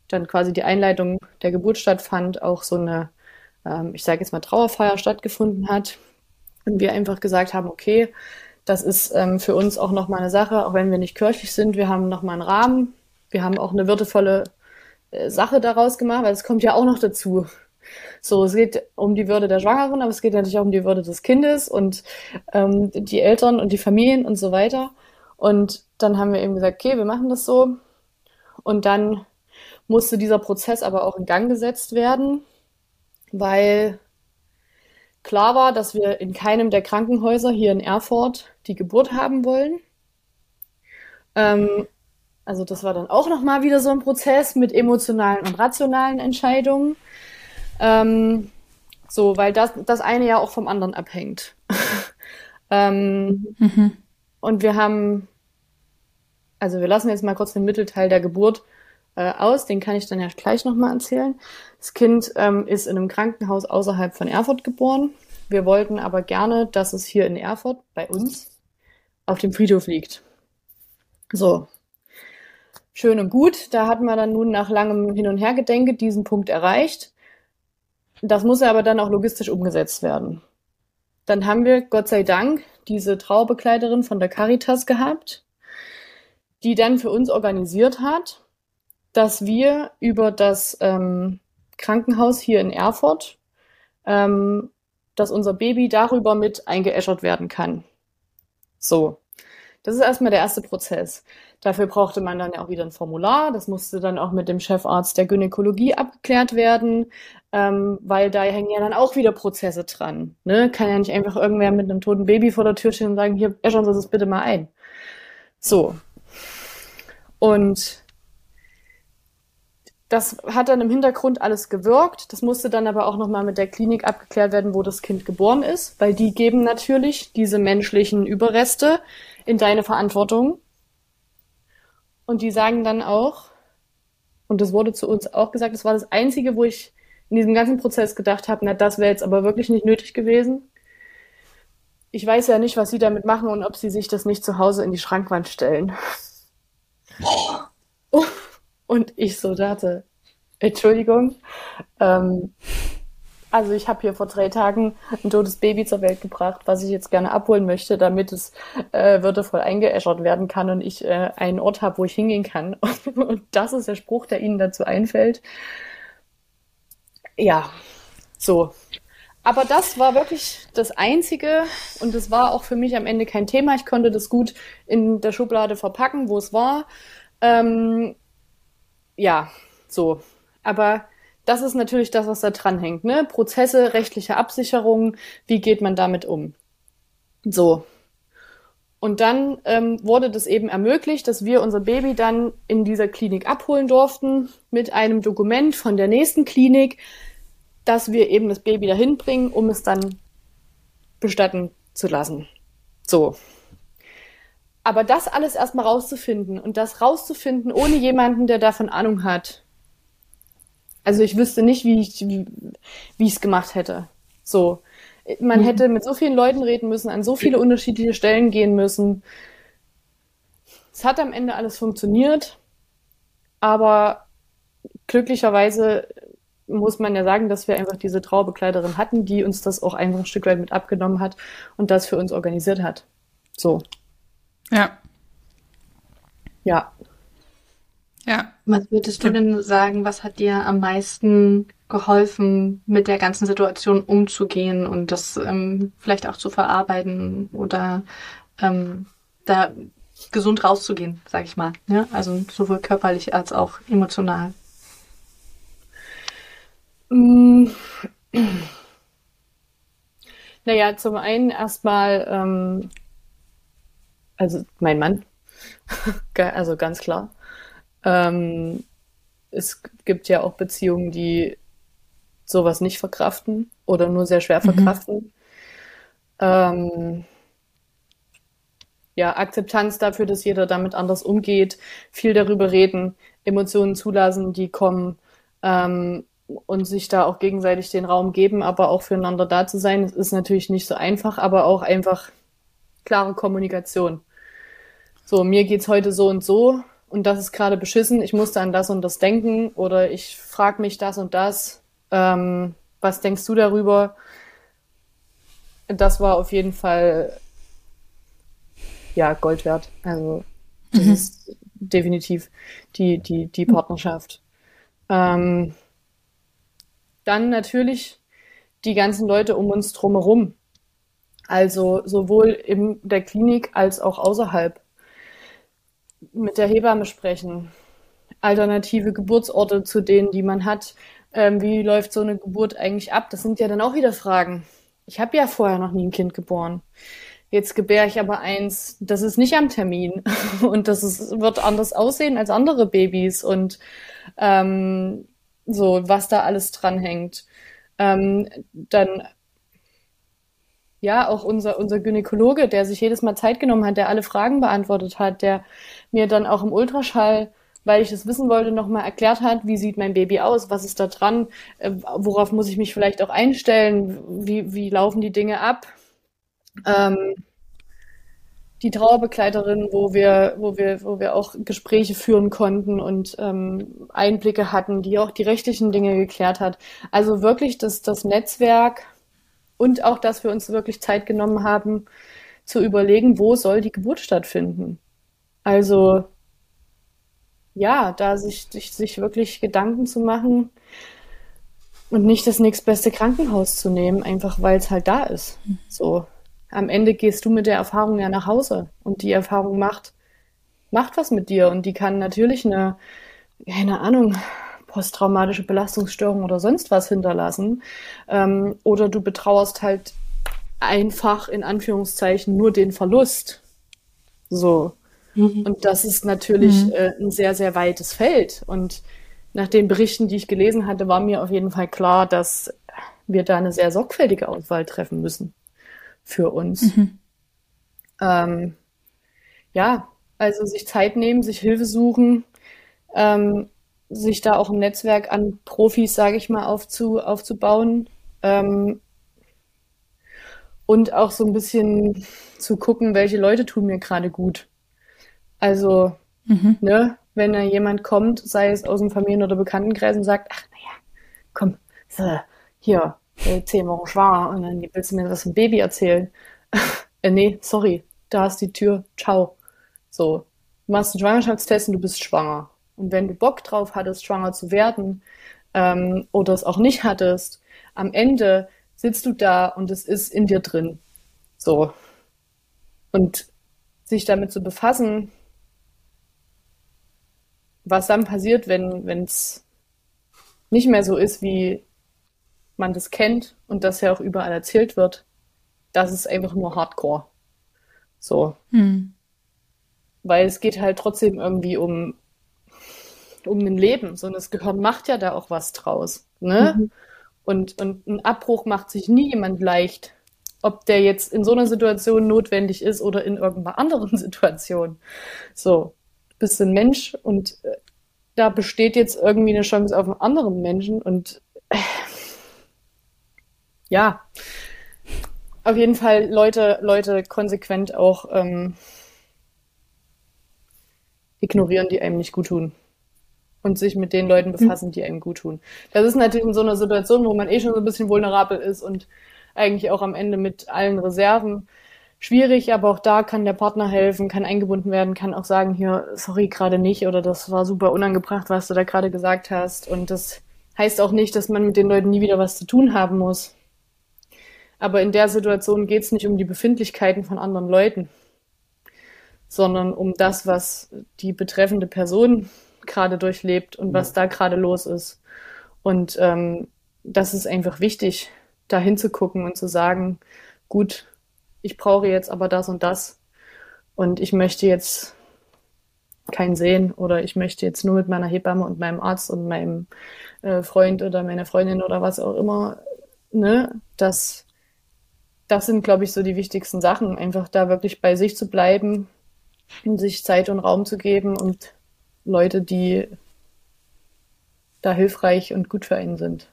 dann quasi die Einleitung der Geburt stattfand, auch so eine, ähm, ich sage jetzt mal, Trauerfeier stattgefunden hat. Und wir einfach gesagt haben, okay, das ist ähm, für uns auch nochmal eine Sache, auch wenn wir nicht kirchlich sind, wir haben nochmal einen Rahmen, wir haben auch eine würdevolle äh, Sache daraus gemacht, weil es kommt ja auch noch dazu. So, es geht um die Würde der Schwangeren, aber es geht natürlich auch um die Würde des Kindes und ähm, die Eltern und die Familien und so weiter. Und dann haben wir eben gesagt, okay, wir machen das so. Und dann musste dieser Prozess aber auch in Gang gesetzt werden, weil klar war, dass wir in keinem der Krankenhäuser hier in Erfurt die Geburt haben wollen. Ähm, also das war dann auch nochmal wieder so ein Prozess mit emotionalen und rationalen Entscheidungen. Ähm, so, weil das, das eine ja auch vom anderen abhängt. ähm, mhm. Und wir haben also wir lassen jetzt mal kurz den Mittelteil der Geburt äh, aus, den kann ich dann ja gleich nochmal erzählen. Das Kind ähm, ist in einem Krankenhaus außerhalb von Erfurt geboren. Wir wollten aber gerne, dass es hier in Erfurt bei uns auf dem Friedhof liegt. So. Schön und gut. Da hatten wir dann nun nach langem Hin- und Hergedenke diesen Punkt erreicht. Das muss aber dann auch logistisch umgesetzt werden. Dann haben wir, Gott sei Dank, diese Traubekleiderin von der Caritas gehabt, die dann für uns organisiert hat, dass wir über das ähm, Krankenhaus hier in Erfurt, ähm, dass unser Baby darüber mit eingeäschert werden kann. So. Das ist erstmal der erste Prozess. Dafür brauchte man dann auch wieder ein Formular. Das musste dann auch mit dem Chefarzt der Gynäkologie abgeklärt werden, ähm, weil da hängen ja dann auch wieder Prozesse dran. Ne? Kann ja nicht einfach irgendwer mit einem toten Baby vor der Tür stehen und sagen, hier, äschern Sie das bitte mal ein. So. Und das hat dann im Hintergrund alles gewirkt. Das musste dann aber auch nochmal mit der Klinik abgeklärt werden, wo das Kind geboren ist, weil die geben natürlich diese menschlichen Überreste in deine Verantwortung. Und die sagen dann auch, und das wurde zu uns auch gesagt, das war das Einzige, wo ich in diesem ganzen Prozess gedacht habe, na, das wäre jetzt aber wirklich nicht nötig gewesen. Ich weiß ja nicht, was sie damit machen und ob sie sich das nicht zu Hause in die Schrankwand stellen. Und ich so dachte, Entschuldigung, ähm, also ich habe hier vor drei Tagen ein totes Baby zur Welt gebracht, was ich jetzt gerne abholen möchte, damit es äh, würdevoll eingeäschert werden kann und ich äh, einen Ort habe, wo ich hingehen kann. Und das ist der Spruch, der Ihnen dazu einfällt. Ja, so. Aber das war wirklich das Einzige und das war auch für mich am Ende kein Thema. Ich konnte das gut in der Schublade verpacken, wo es war. Ähm, ja, so. Aber das ist natürlich das, was da dranhängt. Ne? Prozesse, rechtliche Absicherung, wie geht man damit um? So. Und dann ähm, wurde das eben ermöglicht, dass wir unser Baby dann in dieser Klinik abholen durften mit einem Dokument von der nächsten Klinik, dass wir eben das Baby dahin bringen, um es dann bestatten zu lassen. So. Aber das alles erstmal rauszufinden und das rauszufinden ohne jemanden, der davon Ahnung hat. Also ich wüsste nicht, wie ich wie, wie ich es gemacht hätte. So, man mhm. hätte mit so vielen Leuten reden müssen, an so viele unterschiedliche Stellen gehen müssen. Es hat am Ende alles funktioniert, aber glücklicherweise muss man ja sagen, dass wir einfach diese Traubekleiderin hatten, die uns das auch einfach ein Stück weit mit abgenommen hat und das für uns organisiert hat. So. Ja. Ja. Ja. Was würdest du denn sagen, was hat dir am meisten geholfen, mit der ganzen Situation umzugehen und das ähm, vielleicht auch zu verarbeiten oder ähm, da gesund rauszugehen, sag ich mal. Ja? Ne? Also sowohl körperlich als auch emotional. Mm. Naja, zum einen erstmal, ähm, also mein Mann, also ganz klar. Ähm, es gibt ja auch Beziehungen, die sowas nicht verkraften oder nur sehr schwer mhm. verkraften. Mhm. Ähm, ja, Akzeptanz dafür, dass jeder damit anders umgeht, viel darüber reden, Emotionen zulassen, die kommen, ähm, und sich da auch gegenseitig den Raum geben, aber auch füreinander da zu sein. Das ist natürlich nicht so einfach, aber auch einfach klare Kommunikation. So, mir geht's heute so und so und das ist gerade beschissen. Ich musste an das und das denken oder ich frage mich das und das. Ähm, was denkst du darüber? Das war auf jeden Fall ja Gold wert. Also das mhm. ist definitiv die die die Partnerschaft. Ähm, dann natürlich die ganzen Leute um uns drumherum. Also sowohl in der Klinik als auch außerhalb. Mit der Hebamme sprechen, alternative Geburtsorte zu denen, die man hat. Ähm, wie läuft so eine Geburt eigentlich ab? Das sind ja dann auch wieder Fragen. Ich habe ja vorher noch nie ein Kind geboren. Jetzt gebäre ich aber eins, das ist nicht am Termin und das ist, wird anders aussehen als andere Babys und ähm, so, was da alles dranhängt. Ähm, dann ja, auch unser, unser Gynäkologe, der sich jedes Mal Zeit genommen hat, der alle Fragen beantwortet hat, der mir dann auch im Ultraschall, weil ich es wissen wollte, nochmal erklärt hat, wie sieht mein Baby aus, was ist da dran, äh, worauf muss ich mich vielleicht auch einstellen, wie, wie laufen die Dinge ab. Ähm, die Trauerbegleiterin, wo wir, wo wir, wo wir auch Gespräche führen konnten und ähm, Einblicke hatten, die auch die rechtlichen Dinge geklärt hat. Also wirklich das, das Netzwerk und auch, dass wir uns wirklich Zeit genommen haben, zu überlegen, wo soll die Geburt stattfinden. Also ja, da sich, sich, sich wirklich Gedanken zu machen und nicht das nächstbeste Krankenhaus zu nehmen, einfach weil es halt da ist. So am Ende gehst du mit der Erfahrung ja nach Hause und die Erfahrung macht, macht was mit dir und die kann natürlich eine, keine Ahnung, posttraumatische Belastungsstörung oder sonst was hinterlassen. Ähm, oder du betrauerst halt einfach in Anführungszeichen nur den Verlust. So. Mhm. Und das ist natürlich mhm. äh, ein sehr, sehr weites Feld. Und nach den Berichten, die ich gelesen hatte, war mir auf jeden Fall klar, dass wir da eine sehr sorgfältige Auswahl treffen müssen für uns. Mhm. Ähm, ja, also sich Zeit nehmen, sich Hilfe suchen, ähm, sich da auch ein Netzwerk an Profis, sage ich mal, aufzu, aufzubauen. Ähm, und auch so ein bisschen zu gucken, welche Leute tun mir gerade gut. Also, mhm. ne, wenn da jemand kommt, sei es aus dem Familien- oder Bekanntenkreis und sagt, ach naja, komm, so, hier, äh, zehn Wochen schwanger und dann willst du mir was vom Baby erzählen. äh, nee, sorry, da ist die Tür, ciao. So, du machst einen Schwangerschaftstest und du bist schwanger. Und wenn du Bock drauf hattest, schwanger zu werden ähm, oder es auch nicht hattest, am Ende sitzt du da und es ist in dir drin. So. Und sich damit zu befassen, was dann passiert, wenn es nicht mehr so ist, wie man das kennt und das ja auch überall erzählt wird, das ist einfach nur Hardcore. So. Hm. Weil es geht halt trotzdem irgendwie um, um ein Leben. So, und das Gehirn macht ja da auch was draus. Ne? Mhm. Und, und ein Abbruch macht sich nie jemand leicht. Ob der jetzt in so einer Situation notwendig ist oder in irgendeiner anderen Situation. So, du bist ein Mensch und äh, da besteht jetzt irgendwie eine Chance auf einen anderen Menschen und äh, ja, auf jeden Fall Leute, Leute konsequent auch ähm, ignorieren, die einem nicht gut tun. Und sich mit den Leuten befassen, die einem gut tun. Das ist natürlich in so einer Situation, wo man eh schon so ein bisschen vulnerabel ist und eigentlich auch am Ende mit allen Reserven schwierig, aber auch da kann der Partner helfen, kann eingebunden werden, kann auch sagen, hier, sorry, gerade nicht oder das war super unangebracht, was du da gerade gesagt hast. Und das heißt auch nicht, dass man mit den Leuten nie wieder was zu tun haben muss. Aber in der Situation geht es nicht um die Befindlichkeiten von anderen Leuten, sondern um das, was die betreffende Person gerade durchlebt und was da gerade los ist. Und ähm, das ist einfach wichtig, da hinzugucken und zu sagen, gut, ich brauche jetzt aber das und das und ich möchte jetzt keinen sehen oder ich möchte jetzt nur mit meiner Hebamme und meinem Arzt und meinem äh, Freund oder meiner Freundin oder was auch immer, ne, das das sind, glaube ich, so die wichtigsten Sachen. Einfach da wirklich bei sich zu bleiben und sich Zeit und Raum zu geben und Leute, die da hilfreich und gut für einen sind.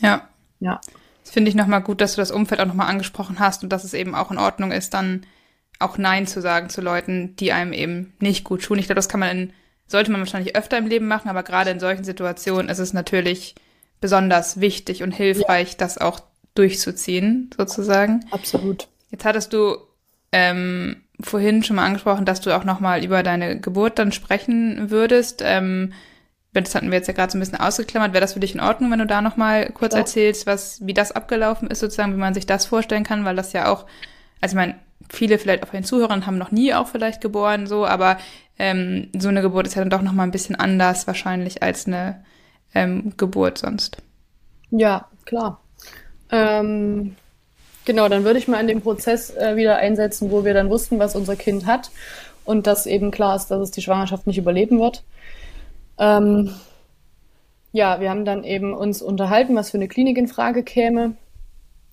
Ja. Ja. Das finde ich nochmal gut, dass du das Umfeld auch nochmal angesprochen hast und dass es eben auch in Ordnung ist, dann auch Nein zu sagen zu Leuten, die einem eben nicht gut tun. Ich glaube, das kann man in, sollte man wahrscheinlich öfter im Leben machen, aber gerade in solchen Situationen ist es natürlich besonders wichtig und hilfreich, ja. das auch durchzuziehen, sozusagen. Absolut. Jetzt hattest du ähm, vorhin schon mal angesprochen, dass du auch noch mal über deine Geburt dann sprechen würdest. Ähm, das hatten wir jetzt ja gerade so ein bisschen ausgeklammert. Wäre das für dich in Ordnung, wenn du da noch mal kurz ja. erzählst, was, wie das abgelaufen ist, sozusagen, wie man sich das vorstellen kann, weil das ja auch, also ich meine, viele vielleicht auch von den Zuhörern haben noch nie auch vielleicht geboren, so, aber ähm, so eine Geburt ist ja dann doch noch mal ein bisschen anders wahrscheinlich als eine ähm, Geburt sonst. Ja, klar. Ähm, genau, dann würde ich mal in den Prozess äh, wieder einsetzen, wo wir dann wussten, was unser Kind hat und dass eben klar ist, dass es die Schwangerschaft nicht überleben wird. Ähm, ja, wir haben dann eben uns unterhalten, was für eine Klinik in Frage käme.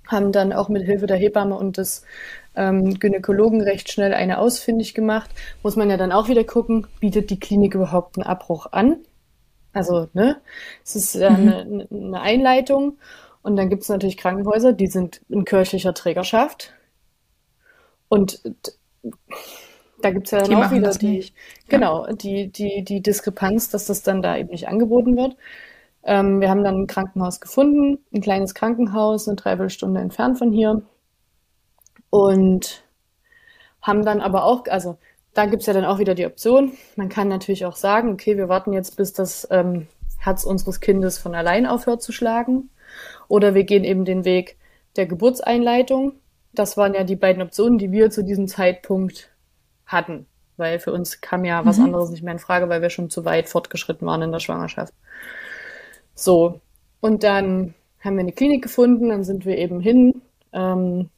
haben dann auch mit Hilfe der Hebamme und des ähm, Gynäkologen recht schnell eine ausfindig gemacht. Muss man ja dann auch wieder gucken, bietet die Klinik überhaupt einen Abbruch an? Also, ne, es ist äh, eine, eine Einleitung. Und dann gibt es natürlich Krankenhäuser, die sind in kirchlicher Trägerschaft. Und da gibt es ja dann die auch wieder die, genau, die, die, die Diskrepanz, dass das dann da eben nicht angeboten wird. Ähm, wir haben dann ein Krankenhaus gefunden, ein kleines Krankenhaus, eine Dreiviertelstunde entfernt von hier. Und haben dann aber auch, also da gibt es ja dann auch wieder die Option, man kann natürlich auch sagen, okay, wir warten jetzt, bis das ähm, Herz unseres Kindes von allein aufhört zu schlagen. Oder wir gehen eben den Weg der Geburtseinleitung. Das waren ja die beiden Optionen, die wir zu diesem Zeitpunkt hatten. Weil für uns kam ja was mhm. anderes nicht mehr in Frage, weil wir schon zu weit fortgeschritten waren in der Schwangerschaft. So. Und dann haben wir eine Klinik gefunden, dann sind wir eben hin. Ähm,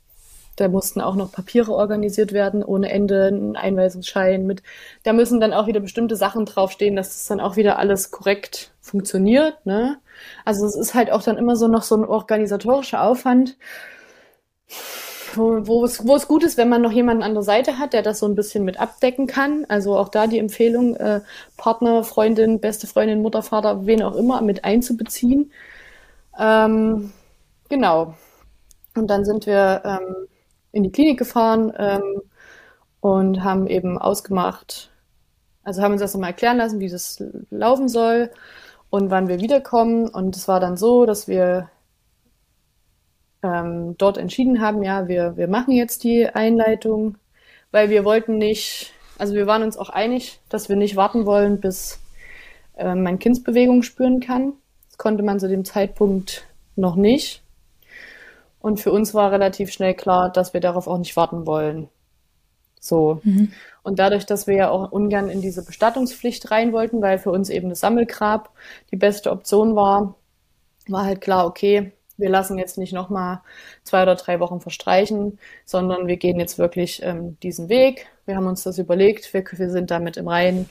da mussten auch noch Papiere organisiert werden, ohne Ende, ein Einweisungsschein mit. Da müssen dann auch wieder bestimmte Sachen draufstehen, dass das dann auch wieder alles korrekt funktioniert. Ne? Also es ist halt auch dann immer so noch so ein organisatorischer Aufwand, wo, wo, es, wo es gut ist, wenn man noch jemanden an der Seite hat, der das so ein bisschen mit abdecken kann. Also auch da die Empfehlung, äh, Partner, Freundin, beste Freundin, Mutter, Vater, wen auch immer mit einzubeziehen. Ähm, genau. Und dann sind wir ähm, in die Klinik gefahren ähm, und haben eben ausgemacht, also haben uns das nochmal erklären lassen, wie das laufen soll und wann wir wiederkommen. Und es war dann so, dass wir ähm, dort entschieden haben, ja, wir, wir machen jetzt die Einleitung, weil wir wollten nicht, also wir waren uns auch einig, dass wir nicht warten wollen, bis äh, mein Kindsbewegung spüren kann. Das konnte man zu dem Zeitpunkt noch nicht. Und für uns war relativ schnell klar, dass wir darauf auch nicht warten wollen. So. Mhm. Und dadurch, dass wir ja auch ungern in diese Bestattungspflicht rein wollten, weil für uns eben das Sammelgrab die beste Option war, war halt klar, okay, wir lassen jetzt nicht nochmal zwei oder drei Wochen verstreichen, sondern wir gehen jetzt wirklich ähm, diesen Weg. Wir haben uns das überlegt, wir, wir sind damit im Reinen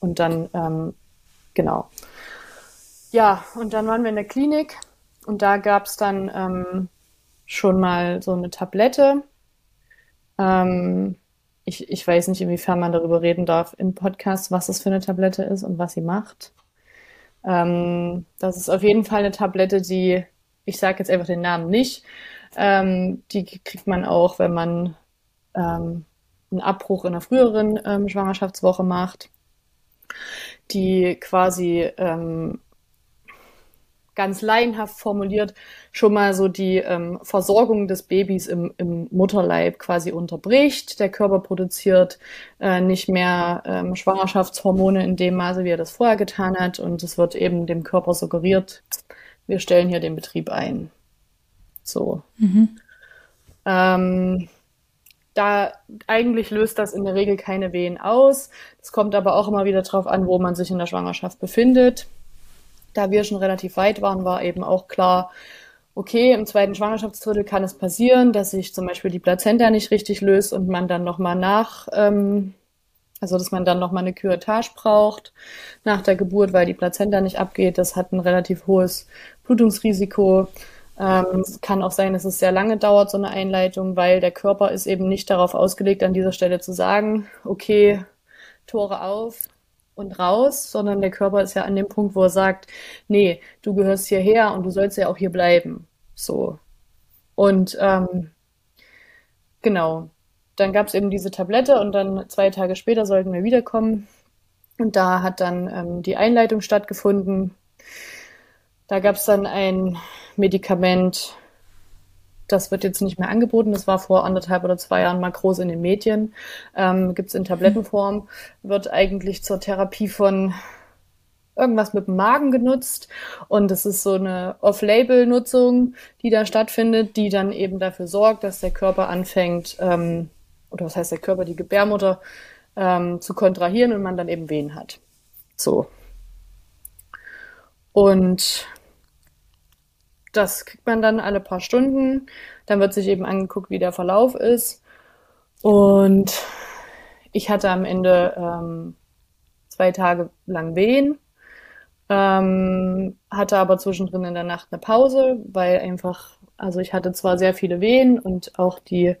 und dann, ähm, genau. Ja, und dann waren wir in der Klinik und da gab es dann ähm, schon mal so eine Tablette. Ähm, ich, ich weiß nicht, inwiefern man darüber reden darf im Podcast, was das für eine Tablette ist und was sie macht. Ähm, das ist auf jeden Fall eine Tablette, die, ich sage jetzt einfach den Namen nicht, ähm, die kriegt man auch, wenn man ähm, einen Abbruch in einer früheren ähm, Schwangerschaftswoche macht, die quasi ähm, ganz laienhaft formuliert schon mal so die ähm, Versorgung des Babys im, im Mutterleib quasi unterbricht. Der Körper produziert äh, nicht mehr ähm, Schwangerschaftshormone in dem Maße, wie er das vorher getan hat. Und es wird eben dem Körper suggeriert, wir stellen hier den Betrieb ein. So. Mhm. Ähm, da eigentlich löst das in der Regel keine Wehen aus. Es kommt aber auch immer wieder darauf an, wo man sich in der Schwangerschaft befindet da wir schon relativ weit waren, war eben auch klar, okay, im zweiten Schwangerschaftsdrittel kann es passieren, dass sich zum Beispiel die Plazenta nicht richtig löst und man dann nochmal nach, ähm, also dass man dann nochmal eine Curettage braucht nach der Geburt, weil die Plazenta nicht abgeht. Das hat ein relativ hohes Blutungsrisiko. Ähm, es kann auch sein, dass es sehr lange dauert, so eine Einleitung, weil der Körper ist eben nicht darauf ausgelegt, an dieser Stelle zu sagen, okay, Tore auf, und raus, sondern der Körper ist ja an dem Punkt, wo er sagt, nee, du gehörst hierher und du sollst ja auch hier bleiben. So. Und ähm, genau, dann gab es eben diese Tablette und dann zwei Tage später sollten wir wiederkommen. Und da hat dann ähm, die Einleitung stattgefunden. Da gab es dann ein Medikament, das wird jetzt nicht mehr angeboten. Das war vor anderthalb oder zwei Jahren mal groß in den Medien. Ähm, Gibt es in Tablettenform. Wird eigentlich zur Therapie von irgendwas mit dem Magen genutzt. Und das ist so eine Off-Label-Nutzung, die da stattfindet, die dann eben dafür sorgt, dass der Körper anfängt, ähm, oder was heißt der Körper, die Gebärmutter, ähm, zu kontrahieren und man dann eben Wehen hat. So. Und das kriegt man dann alle paar Stunden. Dann wird sich eben angeguckt, wie der Verlauf ist. Und ich hatte am Ende ähm, zwei Tage lang Wehen. Ähm, hatte aber zwischendrin in der Nacht eine Pause, weil einfach, also ich hatte zwar sehr viele Wehen und auch die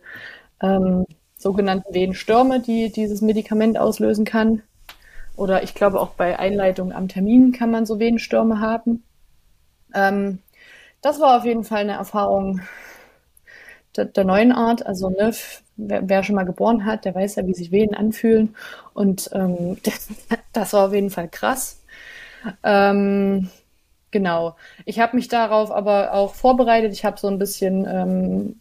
ähm, sogenannten Wehenstürme, die dieses Medikament auslösen kann. Oder ich glaube auch bei Einleitung am Termin kann man so Wehenstürme haben. Ähm, das war auf jeden Fall eine Erfahrung der, der neuen Art. Also ne, wer, wer, schon mal geboren hat, der weiß ja, wie sich Wehen anfühlen. Und ähm, das, das war auf jeden Fall krass. Ähm, genau. Ich habe mich darauf aber auch vorbereitet. Ich habe so ein bisschen, ähm,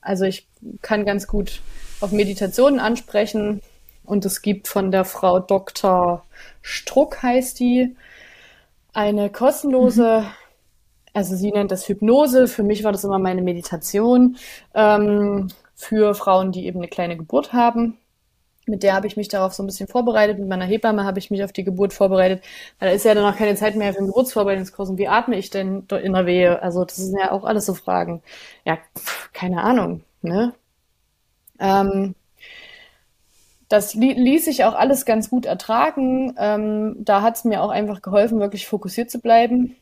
also ich kann ganz gut auf Meditationen ansprechen. Und es gibt von der Frau Dr. Struck, heißt die, eine kostenlose, mhm. also sie nennt das Hypnose. Für mich war das immer meine Meditation ähm, für Frauen, die eben eine kleine Geburt haben mit der habe ich mich darauf so ein bisschen vorbereitet. Mit meiner Hebamme habe ich mich auf die Geburt vorbereitet. Weil da ist ja dann auch keine Zeit mehr für den Geburtsvorbereitungskurs. Und wie atme ich denn in der Wehe? Also das sind ja auch alles so Fragen. Ja, keine Ahnung. Ne? Ähm, das li ließ sich auch alles ganz gut ertragen. Ähm, da hat es mir auch einfach geholfen, wirklich fokussiert zu bleiben.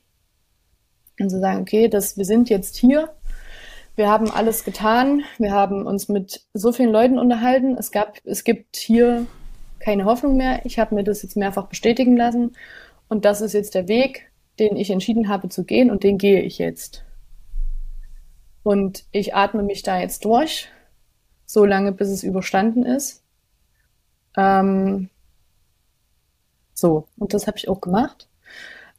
Und zu sagen, okay, das, wir sind jetzt hier wir haben alles getan. Wir haben uns mit so vielen Leuten unterhalten. Es gab, es gibt hier keine Hoffnung mehr. Ich habe mir das jetzt mehrfach bestätigen lassen. Und das ist jetzt der Weg, den ich entschieden habe zu gehen und den gehe ich jetzt. Und ich atme mich da jetzt durch, so lange, bis es überstanden ist. Ähm, so, und das habe ich auch gemacht.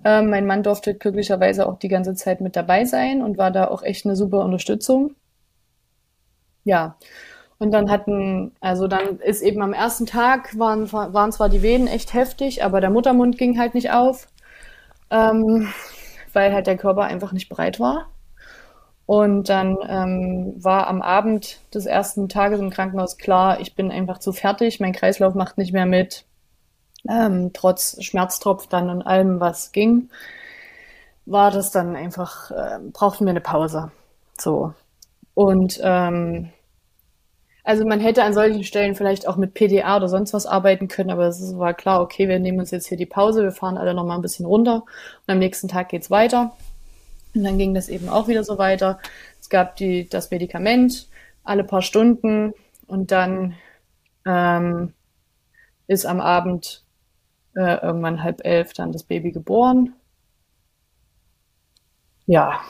Ähm, mein Mann durfte glücklicherweise auch die ganze Zeit mit dabei sein und war da auch echt eine super Unterstützung. Ja. Und dann hatten, also dann ist eben am ersten Tag waren, waren zwar die Wehen echt heftig, aber der Muttermund ging halt nicht auf, ähm, weil halt der Körper einfach nicht bereit war. Und dann ähm, war am Abend des ersten Tages im Krankenhaus klar, ich bin einfach zu fertig, mein Kreislauf macht nicht mehr mit ähm, trotz Schmerztropf dann und allem, was ging, war das dann einfach, äh, brauchten wir eine Pause. So. Und ähm, also man hätte an solchen Stellen vielleicht auch mit PDA oder sonst was arbeiten können, aber es war klar, okay, wir nehmen uns jetzt hier die Pause, wir fahren alle noch mal ein bisschen runter und am nächsten Tag geht's weiter. Und dann ging das eben auch wieder so weiter. Es gab die, das Medikament alle paar Stunden und dann ähm, ist am Abend äh, irgendwann halb elf dann das Baby geboren. Ja,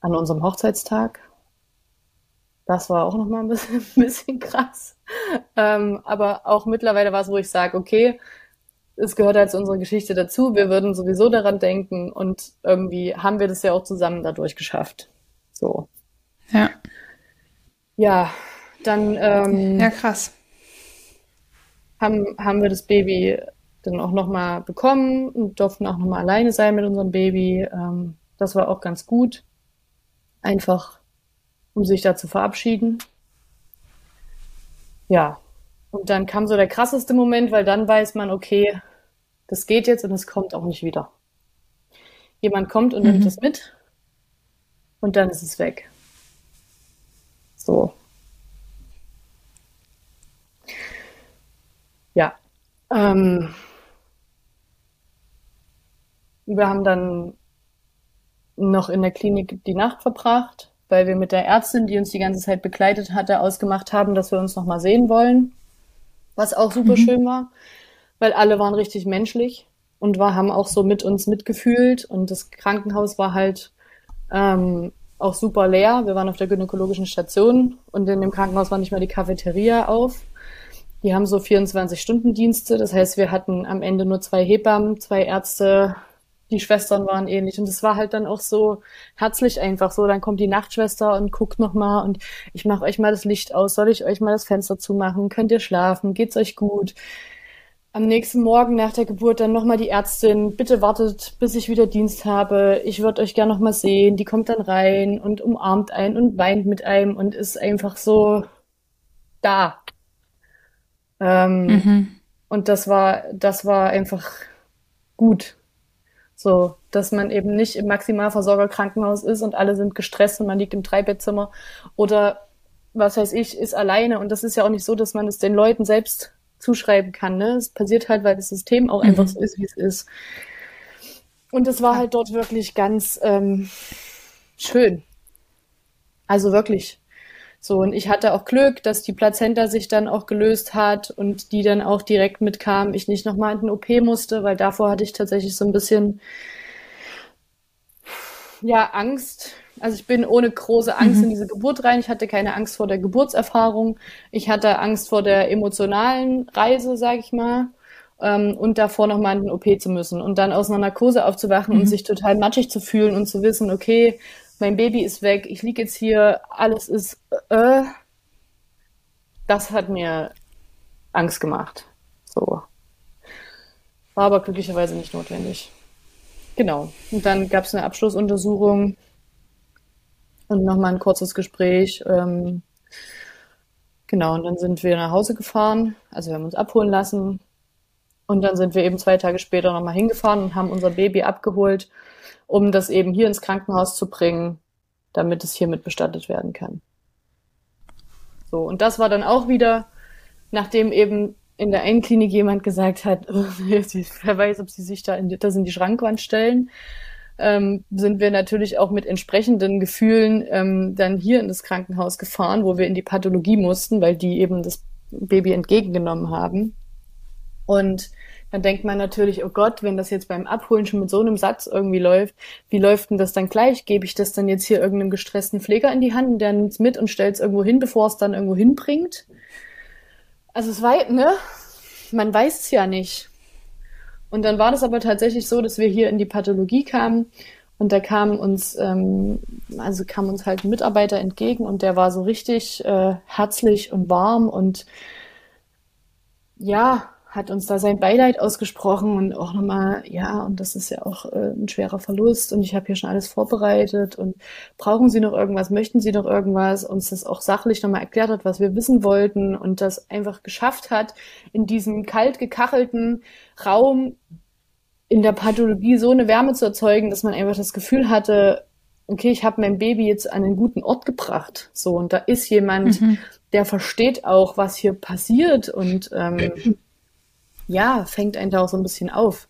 an unserem Hochzeitstag. Das war auch nochmal ein bisschen, ein bisschen krass. Ähm, aber auch mittlerweile war es, wo ich sage, okay, es gehört halt zu unserer Geschichte dazu. Wir würden sowieso daran denken und irgendwie haben wir das ja auch zusammen dadurch geschafft. So. Ja. Ja, dann. Ähm, ja, krass haben, haben wir das Baby dann auch nochmal bekommen und durften auch nochmal alleine sein mit unserem Baby. Ähm, das war auch ganz gut. Einfach, um sich da zu verabschieden. Ja. Und dann kam so der krasseste Moment, weil dann weiß man, okay, das geht jetzt und es kommt auch nicht wieder. Jemand kommt und mhm. nimmt es mit und dann ist es weg. So. Ja. Ähm, wir haben dann noch in der Klinik die Nacht verbracht, weil wir mit der Ärztin, die uns die ganze Zeit begleitet hatte, ausgemacht haben, dass wir uns noch mal sehen wollen. Was auch super mhm. schön war, weil alle waren richtig menschlich und war, haben auch so mit uns mitgefühlt. Und das Krankenhaus war halt ähm, auch super leer. Wir waren auf der gynäkologischen Station und in dem Krankenhaus war nicht mal die Cafeteria auf. Die haben so 24-Stunden-Dienste. Das heißt, wir hatten am Ende nur zwei Hebammen, zwei Ärzte, die Schwestern waren ähnlich. Und es war halt dann auch so herzlich einfach so. Dann kommt die Nachtschwester und guckt nochmal und ich mache euch mal das Licht aus. Soll ich euch mal das Fenster zumachen? Könnt ihr schlafen? Geht's euch gut? Am nächsten Morgen nach der Geburt dann nochmal die Ärztin. Bitte wartet, bis ich wieder Dienst habe. Ich würde euch gerne nochmal sehen. Die kommt dann rein und umarmt einen und weint mit einem und ist einfach so da. Ähm, mhm. Und das war, das war einfach gut. So, dass man eben nicht im Maximalversorgerkrankenhaus ist und alle sind gestresst und man liegt im Dreibettzimmer oder was weiß ich, ist alleine. Und das ist ja auch nicht so, dass man es den Leuten selbst zuschreiben kann. Ne? Es passiert halt, weil das System auch mhm. einfach so ist, wie es ist. Und es war halt dort wirklich ganz ähm, schön. Also wirklich. So, und ich hatte auch Glück, dass die Plazenta sich dann auch gelöst hat und die dann auch direkt mitkam. Ich nicht nochmal in den OP musste, weil davor hatte ich tatsächlich so ein bisschen, ja, Angst. Also ich bin ohne große Angst mhm. in diese Geburt rein. Ich hatte keine Angst vor der Geburtserfahrung. Ich hatte Angst vor der emotionalen Reise, sag ich mal ähm, und davor nochmal in den OP zu müssen und dann aus einer Narkose aufzuwachen mhm. und sich total matschig zu fühlen und zu wissen, okay, mein Baby ist weg, ich liege jetzt hier, alles ist, äh, das hat mir Angst gemacht. So. War aber glücklicherweise nicht notwendig. Genau. Und dann gab es eine Abschlussuntersuchung und nochmal ein kurzes Gespräch. Ähm, genau, und dann sind wir nach Hause gefahren. Also wir haben uns abholen lassen. Und dann sind wir eben zwei Tage später nochmal hingefahren und haben unser Baby abgeholt, um das eben hier ins Krankenhaus zu bringen, damit es hiermit bestattet werden kann. So, und das war dann auch wieder, nachdem eben in der einen Klinik jemand gesagt hat, wer weiß, ob sie sich da in, das in die Schrankwand stellen, ähm, sind wir natürlich auch mit entsprechenden Gefühlen ähm, dann hier in das Krankenhaus gefahren, wo wir in die Pathologie mussten, weil die eben das Baby entgegengenommen haben. Und dann denkt man natürlich, oh Gott, wenn das jetzt beim Abholen schon mit so einem Satz irgendwie läuft, wie läuft denn das dann gleich? Gebe ich das dann jetzt hier irgendeinem gestressten Pfleger in die Hand, der nimmt es mit und stellt es irgendwo hin, bevor es dann irgendwo hinbringt? Also es war, ne? Man weiß es ja nicht. Und dann war das aber tatsächlich so, dass wir hier in die Pathologie kamen und da kam uns, ähm, also kam uns halt ein Mitarbeiter entgegen und der war so richtig äh, herzlich und warm und ja, hat uns da sein Beileid ausgesprochen und auch nochmal, ja, und das ist ja auch äh, ein schwerer Verlust und ich habe hier schon alles vorbereitet und brauchen Sie noch irgendwas, möchten Sie noch irgendwas, uns das auch sachlich nochmal erklärt hat, was wir wissen wollten und das einfach geschafft hat, in diesem kalt gekachelten Raum in der Pathologie so eine Wärme zu erzeugen, dass man einfach das Gefühl hatte, okay, ich habe mein Baby jetzt an einen guten Ort gebracht. So, und da ist jemand, mhm. der versteht auch, was hier passiert und ähm, ja, fängt einen da auch so ein bisschen auf.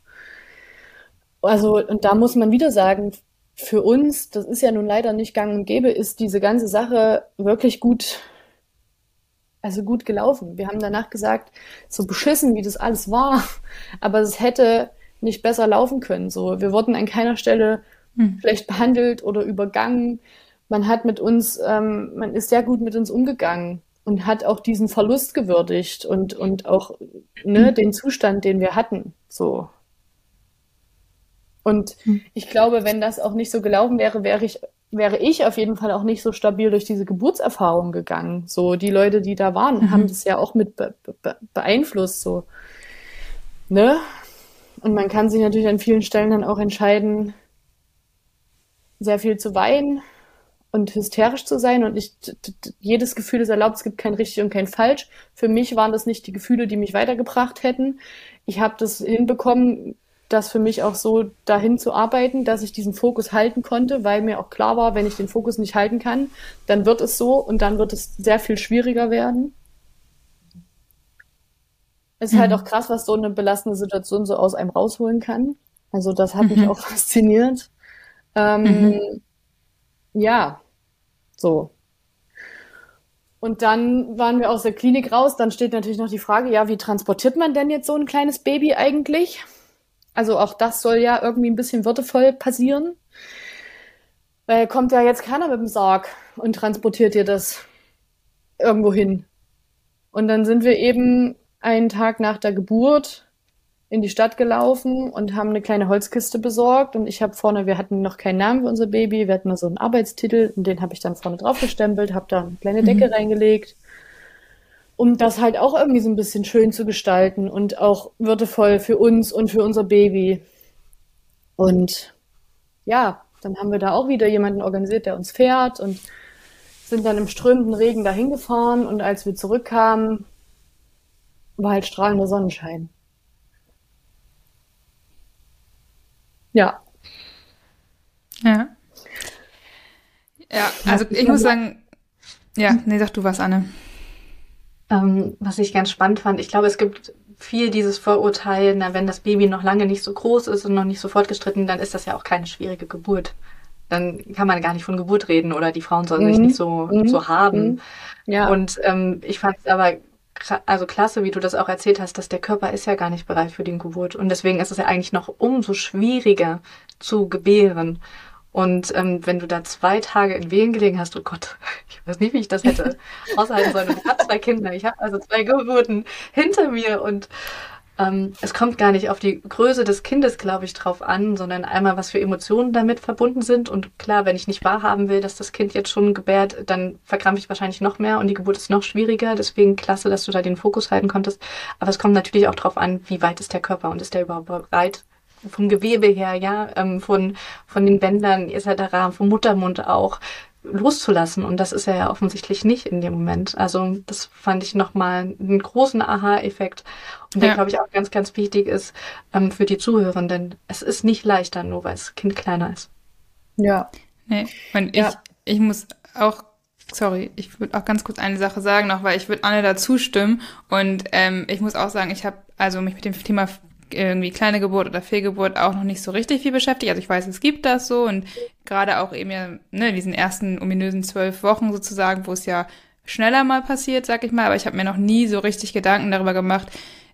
Also, und da muss man wieder sagen, für uns, das ist ja nun leider nicht gang und gäbe, ist diese ganze Sache wirklich gut, also gut gelaufen. Wir haben danach gesagt, so beschissen, wie das alles war, aber es hätte nicht besser laufen können. So, wir wurden an keiner Stelle hm. schlecht behandelt oder übergangen. Man hat mit uns, ähm, man ist sehr gut mit uns umgegangen und hat auch diesen Verlust gewürdigt und, und auch ne, den Zustand, den wir hatten. So. Und hm. ich glaube, wenn das auch nicht so gelaufen wäre, wäre ich, wäre ich auf jeden Fall auch nicht so stabil durch diese Geburtserfahrung gegangen. So, die Leute, die da waren, mhm. haben das ja auch mit be be beeinflusst, so. Ne? Und man kann sich natürlich an vielen Stellen dann auch entscheiden, sehr viel zu weinen und hysterisch zu sein und ich, jedes Gefühl ist erlaubt, es gibt kein richtig und kein falsch. Für mich waren das nicht die Gefühle, die mich weitergebracht hätten. Ich habe das hinbekommen, das für mich auch so dahin zu arbeiten, dass ich diesen Fokus halten konnte, weil mir auch klar war, wenn ich den Fokus nicht halten kann, dann wird es so und dann wird es sehr viel schwieriger werden. Es ist halt mhm. halt auch krass, was so eine belastende Situation so aus einem rausholen kann. Also das hat mhm. mich auch fasziniert. Ähm, mhm. Ja, so. Und dann waren wir aus der Klinik raus. Dann steht natürlich noch die Frage, ja, wie transportiert man denn jetzt so ein kleines Baby eigentlich? Also auch das soll ja irgendwie ein bisschen würdevoll passieren. Weil kommt ja jetzt keiner mit dem Sarg und transportiert dir das irgendwo hin. Und dann sind wir eben einen Tag nach der Geburt in die Stadt gelaufen und haben eine kleine Holzkiste besorgt und ich habe vorne, wir hatten noch keinen Namen für unser Baby, wir hatten nur so einen Arbeitstitel und den habe ich dann vorne drauf gestempelt, habe da eine kleine Decke mhm. reingelegt, um das halt auch irgendwie so ein bisschen schön zu gestalten und auch würdevoll für uns und für unser Baby. Und ja, dann haben wir da auch wieder jemanden organisiert, der uns fährt und sind dann im strömenden Regen dahin gefahren und als wir zurückkamen, war halt strahlender Sonnenschein. Ja. Ja. Ja, also ich muss sagen, ja, nee, sag du was, Anne. Ähm, was ich ganz spannend fand, ich glaube, es gibt viel dieses Vorurteil, na, wenn das Baby noch lange nicht so groß ist und noch nicht so fortgestritten, dann ist das ja auch keine schwierige Geburt. Dann kann man gar nicht von Geburt reden oder die Frauen sollen mhm. sich nicht so, mhm. so haben. Mhm. Ja. Und ähm, ich fand es aber also klasse, wie du das auch erzählt hast, dass der Körper ist ja gar nicht bereit für die Geburt. Und deswegen ist es ja eigentlich noch umso schwieriger zu gebären. Und ähm, wenn du da zwei Tage in Wehen gelegen hast, oh Gott, ich weiß nicht, wie ich das hätte aushalten sollen. ich habe zwei Kinder, ich habe also zwei Geburten hinter mir und ähm, es kommt gar nicht auf die Größe des Kindes, glaube ich, drauf an, sondern einmal, was für Emotionen damit verbunden sind. Und klar, wenn ich nicht wahrhaben will, dass das Kind jetzt schon gebärt, dann verkrampfe ich wahrscheinlich noch mehr und die Geburt ist noch schwieriger. Deswegen klasse, dass du da den Fokus halten konntest. Aber es kommt natürlich auch drauf an, wie weit ist der Körper und ist der überhaupt bereit, vom Gewebe her, ja, ähm, von, von den Bändern etc., vom Muttermund auch loszulassen. Und das ist er ja offensichtlich nicht in dem Moment. Also das fand ich nochmal einen großen Aha-Effekt. Und der, ja. glaube ich, auch ganz, ganz wichtig ist ähm, für die Zuhörenden. Es ist nicht leichter, nur weil das Kind kleiner ist. Ja. Nee, und ja. ich, ich muss auch sorry, ich würde auch ganz kurz eine Sache sagen noch, weil ich würde Anne da zustimmen und ähm, ich muss auch sagen, ich habe also mich mit dem Thema irgendwie kleine Geburt oder Fehlgeburt auch noch nicht so richtig viel beschäftigt. Also ich weiß, es gibt das so und gerade auch eben ja, ne, diesen ersten ominösen zwölf Wochen sozusagen, wo es ja schneller mal passiert, sag ich mal, aber ich habe mir noch nie so richtig Gedanken darüber gemacht,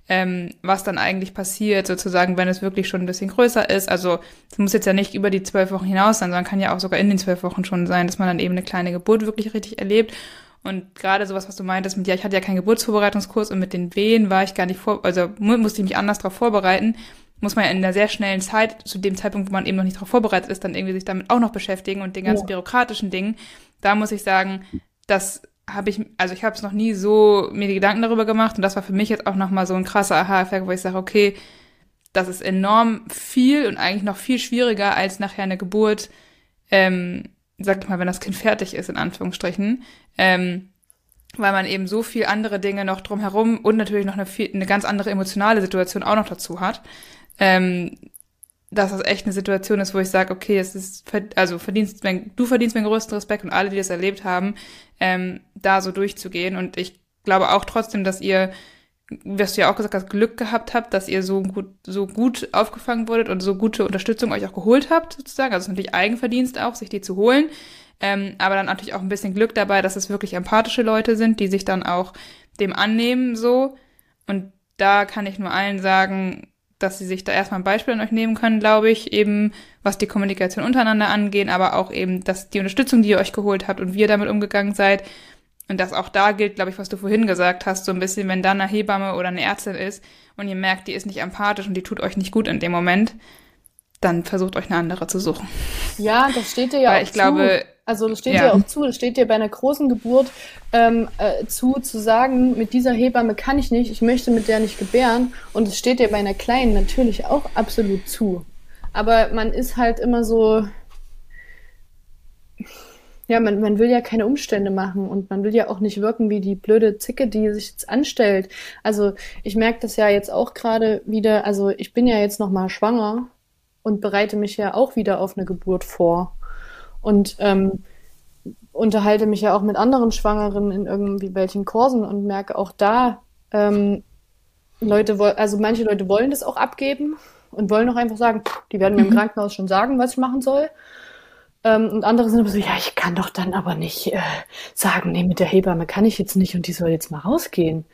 ähm, was dann eigentlich passiert, sozusagen, wenn es wirklich schon ein bisschen größer ist. Also es muss jetzt ja nicht über die zwölf Wochen hinaus sein, sondern kann ja auch sogar in den zwölf Wochen schon sein, dass man dann eben eine kleine Geburt wirklich richtig erlebt. Und gerade sowas, was du meintest mit, ja, ich hatte ja keinen Geburtsvorbereitungskurs und mit den Wehen war ich gar nicht vor, also musste ich mich anders darauf vorbereiten, muss man ja in einer sehr schnellen Zeit, zu dem Zeitpunkt, wo man eben noch nicht darauf vorbereitet ist, dann irgendwie sich damit auch noch beschäftigen und den ganzen ja. bürokratischen Dingen. Da muss ich sagen, das habe ich, also ich habe es noch nie so mir die Gedanken darüber gemacht und das war für mich jetzt auch nochmal so ein krasser Aha-Effekt, wo ich sage, okay, das ist enorm viel und eigentlich noch viel schwieriger als nachher eine Geburt, ähm, sag ich mal, wenn das Kind fertig ist, in Anführungsstrichen, ähm, weil man eben so viel andere Dinge noch drumherum und natürlich noch eine, viel, eine ganz andere emotionale Situation auch noch dazu hat, ähm, dass das echt eine Situation ist, wo ich sage, okay, es ist, also verdienst, wenn, du verdienst meinen größten Respekt und alle, die das erlebt haben, ähm, da so durchzugehen. Und ich glaube auch trotzdem, dass ihr, was du ja auch gesagt hast, Glück gehabt habt, dass ihr so gut, so gut aufgefangen wurdet und so gute Unterstützung euch auch geholt habt, sozusagen. Also es ist natürlich Eigenverdienst auch, sich die zu holen. Ähm, aber dann natürlich auch ein bisschen Glück dabei, dass es wirklich empathische Leute sind, die sich dann auch dem annehmen so. Und da kann ich nur allen sagen, dass sie sich da erstmal ein Beispiel an euch nehmen können, glaube ich, eben was die Kommunikation untereinander angeht, aber auch eben, dass die Unterstützung, die ihr euch geholt habt und wie ihr damit umgegangen seid. Und dass auch da gilt, glaube ich, was du vorhin gesagt hast, so ein bisschen, wenn da eine Hebamme oder eine Ärztin ist und ihr merkt, die ist nicht empathisch und die tut euch nicht gut in dem Moment, dann versucht euch eine andere zu suchen. Ja, das steht dir ja Weil auch ich zu. glaube, also das steht ja. dir auch zu, das steht dir bei einer großen Geburt ähm, äh, zu, zu sagen, mit dieser Hebamme kann ich nicht, ich möchte mit der nicht gebären. Und es steht dir bei einer kleinen natürlich auch absolut zu. Aber man ist halt immer so, ja, man, man will ja keine Umstände machen und man will ja auch nicht wirken wie die blöde Zicke, die sich jetzt anstellt. Also ich merke das ja jetzt auch gerade wieder, also ich bin ja jetzt noch mal schwanger und bereite mich ja auch wieder auf eine Geburt vor. Und ähm, unterhalte mich ja auch mit anderen Schwangeren in irgendwie welchen Kursen und merke auch da, ähm, Leute, also manche Leute wollen das auch abgeben und wollen auch einfach sagen, die werden mir im mhm. Krankenhaus schon sagen, was ich machen soll. Ähm, und andere sind aber so, ja, ich kann doch dann aber nicht äh, sagen, nee, mit der Hebamme kann ich jetzt nicht und die soll jetzt mal rausgehen.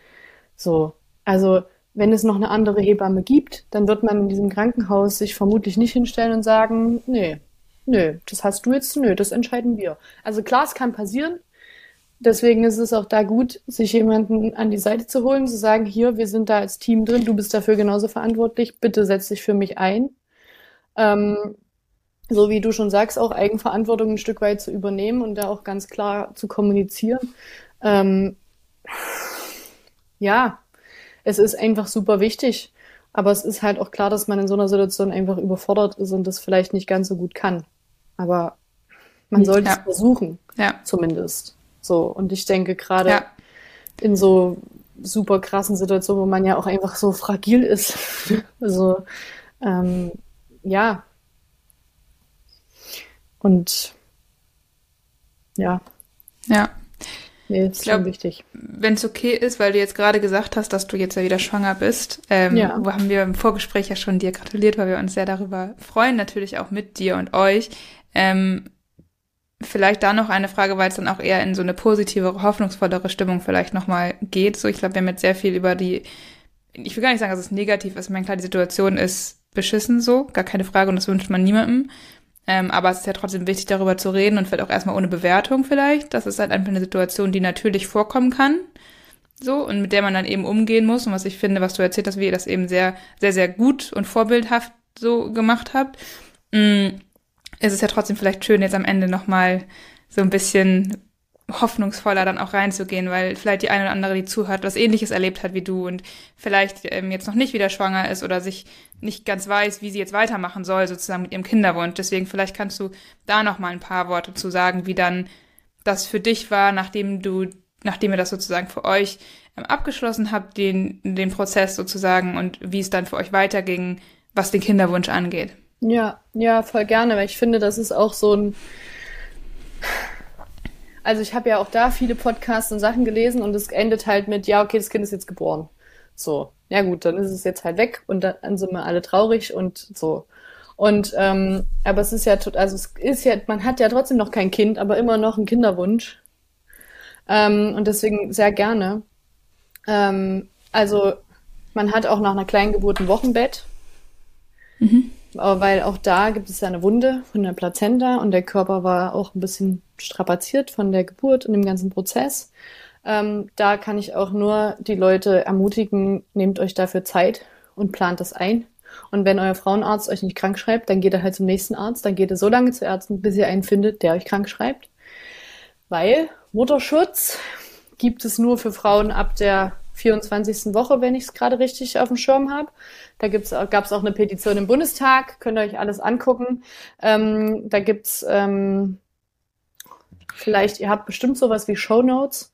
So, also wenn es noch eine andere Hebamme gibt, dann wird man in diesem Krankenhaus sich vermutlich nicht hinstellen und sagen, nee, nö, das hast du jetzt, nö, das entscheiden wir. Also klar, es kann passieren. Deswegen ist es auch da gut, sich jemanden an die Seite zu holen, zu sagen, hier, wir sind da als Team drin, du bist dafür genauso verantwortlich, bitte setz dich für mich ein. Ähm, so wie du schon sagst, auch Eigenverantwortung ein Stück weit zu übernehmen und da auch ganz klar zu kommunizieren. Ähm, ja, es ist einfach super wichtig. Aber es ist halt auch klar, dass man in so einer Situation einfach überfordert ist und das vielleicht nicht ganz so gut kann. Aber man sollte ja. es versuchen, ja. zumindest. So. Und ich denke gerade ja. in so super krassen Situationen, wo man ja auch einfach so fragil ist. also, ähm, ja. Und ja. Ja. Nee, ist glaub, schon wichtig. Wenn es okay ist, weil du jetzt gerade gesagt hast, dass du jetzt ja wieder schwanger bist, ähm, ja. wo haben wir im Vorgespräch ja schon dir gratuliert, weil wir uns sehr darüber freuen, natürlich auch mit dir und euch. Ähm, vielleicht da noch eine Frage, weil es dann auch eher in so eine positivere, hoffnungsvollere Stimmung vielleicht nochmal geht. So, ich glaube, wir haben jetzt sehr viel über die, ich will gar nicht sagen, dass es negativ ist. Ich meine, klar, die Situation ist beschissen so, gar keine Frage und das wünscht man niemandem. Ähm, aber es ist ja trotzdem wichtig, darüber zu reden und vielleicht auch erstmal ohne Bewertung vielleicht. Das ist halt einfach eine Situation, die natürlich vorkommen kann. So, und mit der man dann eben umgehen muss. Und was ich finde, was du erzählt hast, wie ihr das eben sehr, sehr, sehr gut und vorbildhaft so gemacht habt. Mm, ist es ja trotzdem vielleicht schön, jetzt am Ende nochmal so ein bisschen hoffnungsvoller dann auch reinzugehen, weil vielleicht die eine oder andere, die zuhört, was ähnliches erlebt hat wie du und vielleicht ähm, jetzt noch nicht wieder schwanger ist oder sich nicht ganz weiß, wie sie jetzt weitermachen soll, sozusagen mit ihrem Kinderwunsch. Deswegen vielleicht kannst du da noch mal ein paar Worte zu sagen, wie dann das für dich war, nachdem du, nachdem ihr das sozusagen für euch ähm, abgeschlossen habt, den, den Prozess sozusagen und wie es dann für euch weiterging, was den Kinderwunsch angeht. Ja, ja, voll gerne, weil ich finde, das ist auch so ein also ich habe ja auch da viele Podcasts und Sachen gelesen und es endet halt mit, ja, okay, das Kind ist jetzt geboren. So, ja gut, dann ist es jetzt halt weg und dann sind wir alle traurig und so. Und ähm, aber es ist ja, also es ist ja, man hat ja trotzdem noch kein Kind, aber immer noch einen Kinderwunsch. Ähm, und deswegen sehr gerne. Ähm, also man hat auch nach einer kleinen Geburt ein Wochenbett. Mhm weil auch da gibt es ja eine Wunde von der Plazenta und der Körper war auch ein bisschen strapaziert von der Geburt und dem ganzen Prozess. Ähm, da kann ich auch nur die Leute ermutigen, nehmt euch dafür Zeit und plant das ein. Und wenn euer Frauenarzt euch nicht krank schreibt, dann geht er halt zum nächsten Arzt. Dann geht er so lange zu Ärzten, bis ihr einen findet, der euch krank schreibt. Weil Mutterschutz gibt es nur für Frauen ab der 24. Woche, wenn ich es gerade richtig auf dem Schirm habe. Da gab es auch eine Petition im Bundestag, könnt ihr euch alles angucken. Ähm, da gibt's ähm, vielleicht, ihr habt bestimmt sowas wie Show Notes.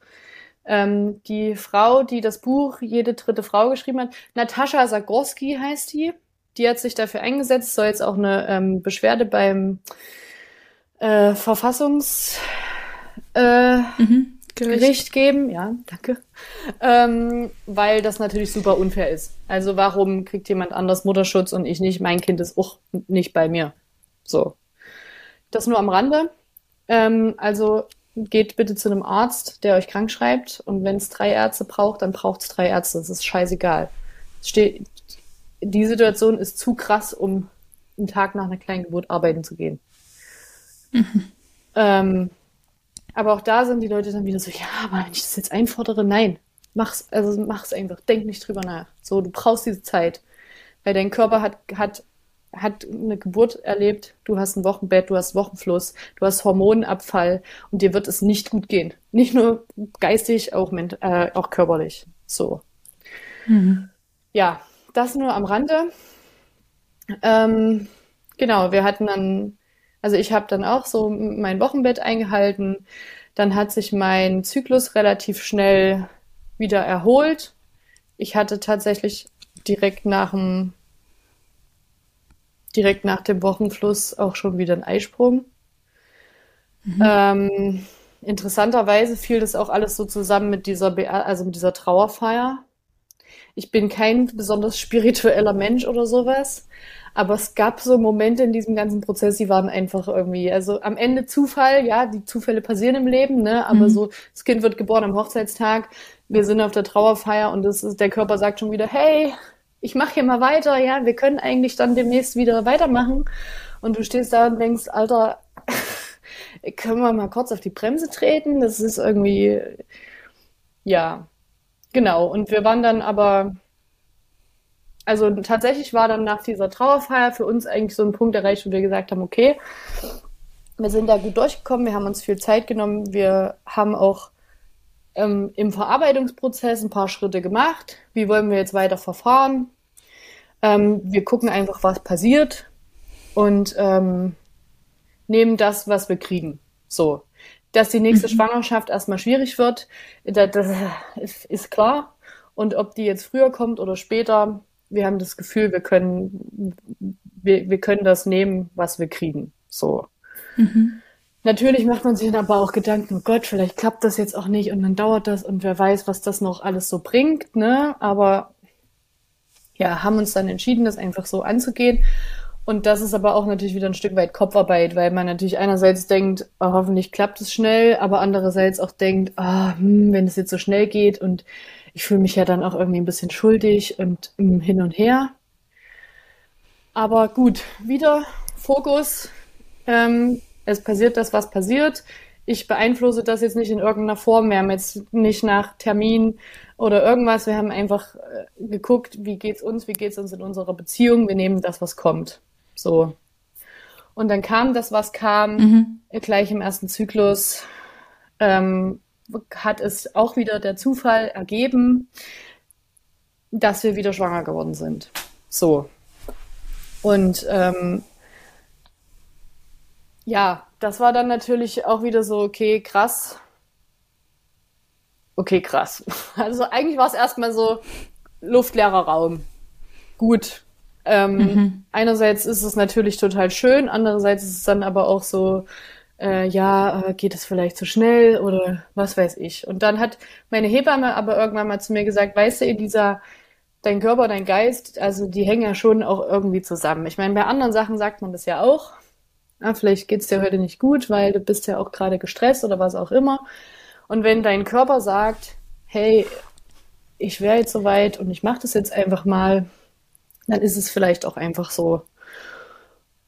Ähm, die Frau, die das Buch Jede dritte Frau geschrieben hat, Natascha Zagorski heißt die. Die hat sich dafür eingesetzt, soll jetzt auch eine ähm, Beschwerde beim äh, Verfassungs äh, mhm. Gericht. Gericht geben, ja, danke, ähm, weil das natürlich super unfair ist. Also warum kriegt jemand anders Mutterschutz und ich nicht? Mein Kind ist auch nicht bei mir. So, das nur am Rande. Ähm, also geht bitte zu einem Arzt, der euch krank schreibt und wenn es drei Ärzte braucht, dann braucht es drei Ärzte. Das ist scheißegal. Steht, die Situation ist zu krass, um einen Tag nach einer kleinen Geburt arbeiten zu gehen. Mhm. Ähm, aber auch da sind die Leute dann wieder so, ja, aber wenn ich das jetzt einfordere, nein, mach's, also mach's einfach, denk nicht drüber nach. So, du brauchst diese Zeit. Weil dein Körper hat, hat, hat eine Geburt erlebt, du hast ein Wochenbett, du hast Wochenfluss, du hast Hormonabfall und dir wird es nicht gut gehen. Nicht nur geistig, auch, äh, auch körperlich. So. Mhm. Ja, das nur am Rande. Ähm, genau, wir hatten dann also ich habe dann auch so mein Wochenbett eingehalten. Dann hat sich mein Zyklus relativ schnell wieder erholt. Ich hatte tatsächlich direkt nach dem direkt nach dem Wochenfluss auch schon wieder einen Eisprung. Mhm. Ähm, interessanterweise fiel das auch alles so zusammen mit dieser, also mit dieser Trauerfeier. Ich bin kein besonders spiritueller Mensch oder sowas, aber es gab so Momente in diesem ganzen Prozess, die waren einfach irgendwie, also am Ende Zufall, ja, die Zufälle passieren im Leben, ne? Aber mhm. so, das Kind wird geboren am Hochzeitstag, wir sind auf der Trauerfeier und das ist, der Körper sagt schon wieder, hey, ich mache hier mal weiter, ja, wir können eigentlich dann demnächst wieder weitermachen. Und du stehst da und denkst, Alter, können wir mal kurz auf die Bremse treten? Das ist irgendwie, ja, genau. Und wir waren dann aber also tatsächlich war dann nach dieser Trauerfeier für uns eigentlich so ein Punkt erreicht, wo wir gesagt haben, okay, wir sind da gut durchgekommen, wir haben uns viel Zeit genommen, wir haben auch ähm, im Verarbeitungsprozess ein paar Schritte gemacht. Wie wollen wir jetzt weiter verfahren? Ähm, wir gucken einfach, was passiert und ähm, nehmen das, was wir kriegen. So. Dass die nächste mhm. Schwangerschaft erstmal schwierig wird, das, das ist klar. Und ob die jetzt früher kommt oder später, wir haben das Gefühl, wir können, wir, wir können das nehmen, was wir kriegen. So. Mhm. Natürlich macht man sich dann aber auch Gedanken, oh Gott, vielleicht klappt das jetzt auch nicht und dann dauert das und wer weiß, was das noch alles so bringt, ne? Aber ja, haben uns dann entschieden, das einfach so anzugehen. Und das ist aber auch natürlich wieder ein Stück weit Kopfarbeit, weil man natürlich einerseits denkt, oh, hoffentlich klappt es schnell, aber andererseits auch denkt, ah, hm, wenn es jetzt so schnell geht und ich fühle mich ja dann auch irgendwie ein bisschen schuldig und um, hin und her. Aber gut, wieder Fokus. Ähm, es passiert das, was passiert. Ich beeinflusse das jetzt nicht in irgendeiner Form. Wir haben jetzt nicht nach Termin oder irgendwas. Wir haben einfach äh, geguckt, wie geht's uns, wie geht's uns in unserer Beziehung. Wir nehmen das, was kommt. So. Und dann kam das, was kam, mhm. gleich im ersten Zyklus. Ähm, hat es auch wieder der Zufall ergeben, dass wir wieder schwanger geworden sind. So. Und ähm, ja, das war dann natürlich auch wieder so, okay, krass. Okay, krass. Also eigentlich war es erstmal so luftleerer Raum. Gut. Ähm, mhm. Einerseits ist es natürlich total schön, andererseits ist es dann aber auch so, äh, ja, äh, geht es vielleicht zu schnell oder was weiß ich. Und dann hat meine Hebamme aber irgendwann mal zu mir gesagt, weißt du, dieser, dein Körper, dein Geist, also die hängen ja schon auch irgendwie zusammen. Ich meine, bei anderen Sachen sagt man das ja auch. Ja, vielleicht geht's dir heute nicht gut, weil du bist ja auch gerade gestresst oder was auch immer. Und wenn dein Körper sagt, hey, ich wäre jetzt soweit und ich mache das jetzt einfach mal, dann ist es vielleicht auch einfach so.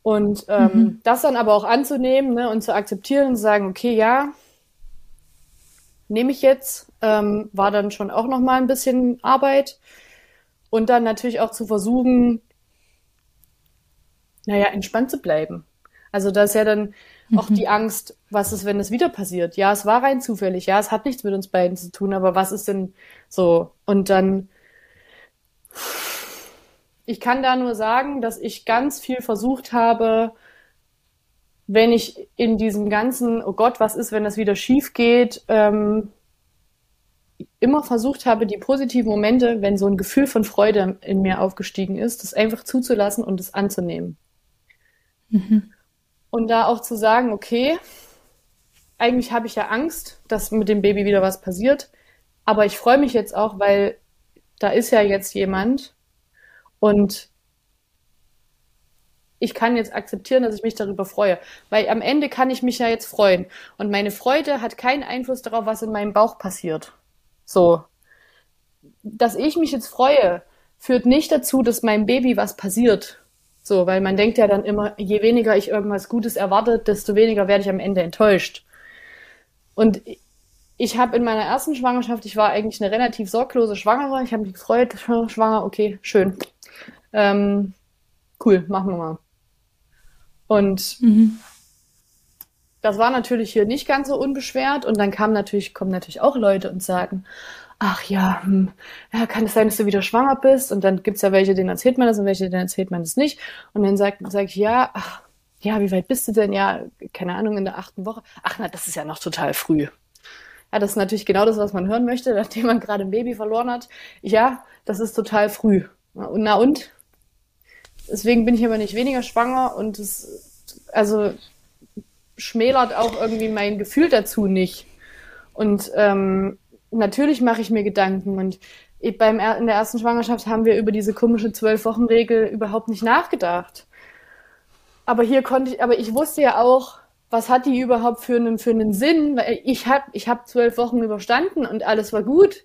Und ähm, mhm. das dann aber auch anzunehmen ne, und zu akzeptieren und zu sagen, okay, ja, nehme ich jetzt, ähm, war dann schon auch noch mal ein bisschen Arbeit. Und dann natürlich auch zu versuchen, naja, entspannt zu bleiben. Also da ist ja dann mhm. auch die Angst, was ist, wenn es wieder passiert? Ja, es war rein zufällig, ja, es hat nichts mit uns beiden zu tun, aber was ist denn so? Und dann ich kann da nur sagen, dass ich ganz viel versucht habe, wenn ich in diesem ganzen, oh Gott, was ist, wenn das wieder schief geht, ähm, immer versucht habe, die positiven Momente, wenn so ein Gefühl von Freude in mir aufgestiegen ist, das einfach zuzulassen und es anzunehmen. Mhm. Und da auch zu sagen, okay, eigentlich habe ich ja Angst, dass mit dem Baby wieder was passiert, aber ich freue mich jetzt auch, weil da ist ja jetzt jemand, und ich kann jetzt akzeptieren, dass ich mich darüber freue. Weil am Ende kann ich mich ja jetzt freuen. Und meine Freude hat keinen Einfluss darauf, was in meinem Bauch passiert. So. Dass ich mich jetzt freue, führt nicht dazu, dass meinem Baby was passiert. So, weil man denkt ja dann immer, je weniger ich irgendwas Gutes erwarte, desto weniger werde ich am Ende enttäuscht. Und ich habe in meiner ersten Schwangerschaft, ich war eigentlich eine relativ sorglose Schwangere, ich habe mich gefreut, schwanger, okay, schön. Ähm, cool, machen wir mal. Und mhm. das war natürlich hier nicht ganz so unbeschwert. Und dann kam natürlich, kommen natürlich auch Leute und sagen, ach ja, hm, ja, kann es sein, dass du wieder schwanger bist? Und dann gibt's ja welche, denen erzählt man das und welche, denen erzählt man das nicht. Und dann sage sag ich, ja, ach, ja, wie weit bist du denn? Ja, keine Ahnung, in der achten Woche. Ach na, das ist ja noch total früh. Ja, das ist natürlich genau das, was man hören möchte, nachdem man gerade ein Baby verloren hat. Ja, das ist total früh. Und na und? Deswegen bin ich aber nicht weniger schwanger und es, also schmälert auch irgendwie mein Gefühl dazu nicht. Und ähm, natürlich mache ich mir Gedanken und beim, in der ersten Schwangerschaft haben wir über diese komische Zwölf-Wochen-Regel überhaupt nicht nachgedacht. Aber hier konnte ich, aber ich wusste ja auch, was hat die überhaupt für einen, für einen Sinn? Weil ich habe ich hab zwölf Wochen überstanden und alles war gut.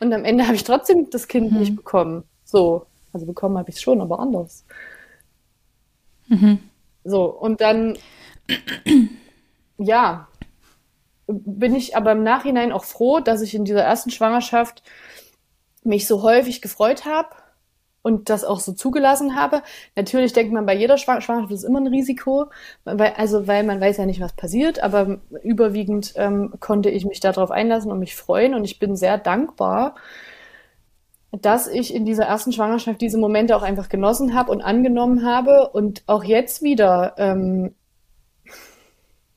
Und am Ende habe ich trotzdem das Kind mhm. nicht bekommen. So. Also bekommen habe ich es schon, aber anders. Mhm. So, und dann, ja, bin ich aber im Nachhinein auch froh, dass ich in dieser ersten Schwangerschaft mich so häufig gefreut habe und das auch so zugelassen habe. Natürlich denkt man bei jeder Schwangerschaft ist immer ein Risiko, weil, also weil man weiß ja nicht, was passiert, aber überwiegend ähm, konnte ich mich darauf einlassen und mich freuen und ich bin sehr dankbar, dass ich in dieser ersten Schwangerschaft diese Momente auch einfach genossen habe und angenommen habe und auch jetzt wieder, ähm,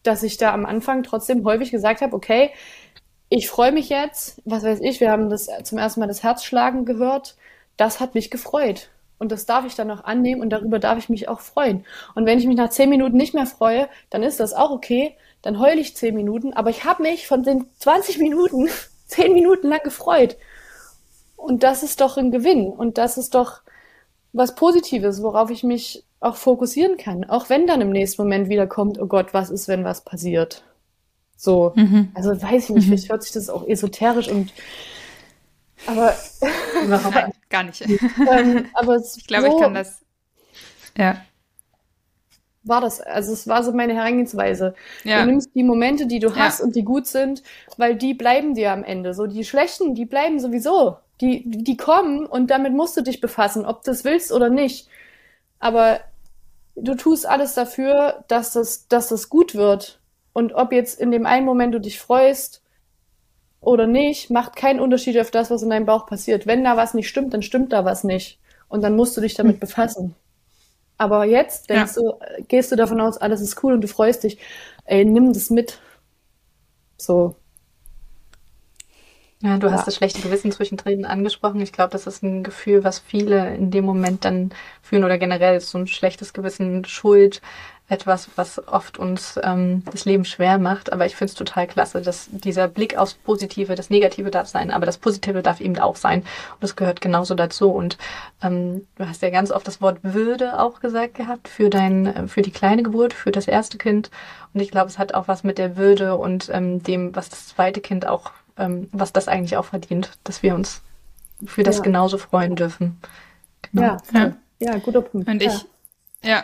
dass ich da am Anfang trotzdem häufig gesagt habe, okay, ich freue mich jetzt, was weiß ich, wir haben das zum ersten Mal das Herzschlagen gehört, das hat mich gefreut. Und das darf ich dann auch annehmen und darüber darf ich mich auch freuen. Und wenn ich mich nach zehn Minuten nicht mehr freue, dann ist das auch okay. dann heule ich zehn Minuten, aber ich habe mich von den 20 Minuten zehn Minuten lang gefreut. Und das ist doch ein Gewinn und das ist doch was Positives, worauf ich mich auch fokussieren kann. Auch wenn dann im nächsten Moment wieder kommt, oh Gott, was ist, wenn was passiert? So, mhm. also weiß ich nicht, mhm. vielleicht hört sich das auch esoterisch und aber Nein, gar nicht. ähm, aber ich glaube, so ich kann das. Ja. War das, also es war so meine Herangehensweise. Ja. Du nimmst die Momente, die du hast ja. und die gut sind, weil die bleiben dir am Ende. So die schlechten, die bleiben sowieso. Die, die kommen und damit musst du dich befassen, ob du es willst oder nicht. Aber du tust alles dafür, dass das, dass das gut wird. Und ob jetzt in dem einen Moment du dich freust oder nicht, macht keinen Unterschied auf das, was in deinem Bauch passiert. Wenn da was nicht stimmt, dann stimmt da was nicht. Und dann musst du dich damit hm. befassen. Aber jetzt denkst ja. du, gehst du davon aus, alles ist cool und du freust dich. Ey, nimm das mit. So. Ja, du ja. hast das schlechte Gewissen zwischendrin angesprochen. Ich glaube, das ist ein Gefühl, was viele in dem Moment dann fühlen oder generell so ein schlechtes Gewissen, Schuld, etwas, was oft uns ähm, das Leben schwer macht. Aber ich finde es total klasse, dass dieser Blick aufs Positive, das Negative darf sein, aber das Positive darf eben auch sein. Und das gehört genauso dazu. Und ähm, du hast ja ganz oft das Wort Würde auch gesagt gehabt für dein, für die kleine Geburt, für das erste Kind. Und ich glaube, es hat auch was mit der Würde und ähm, dem, was das zweite Kind auch, ähm, was das eigentlich auch verdient, dass wir uns für das ja. genauso freuen dürfen. Genau. Ja, ja, ja, guter Punkt. Und ich, ja,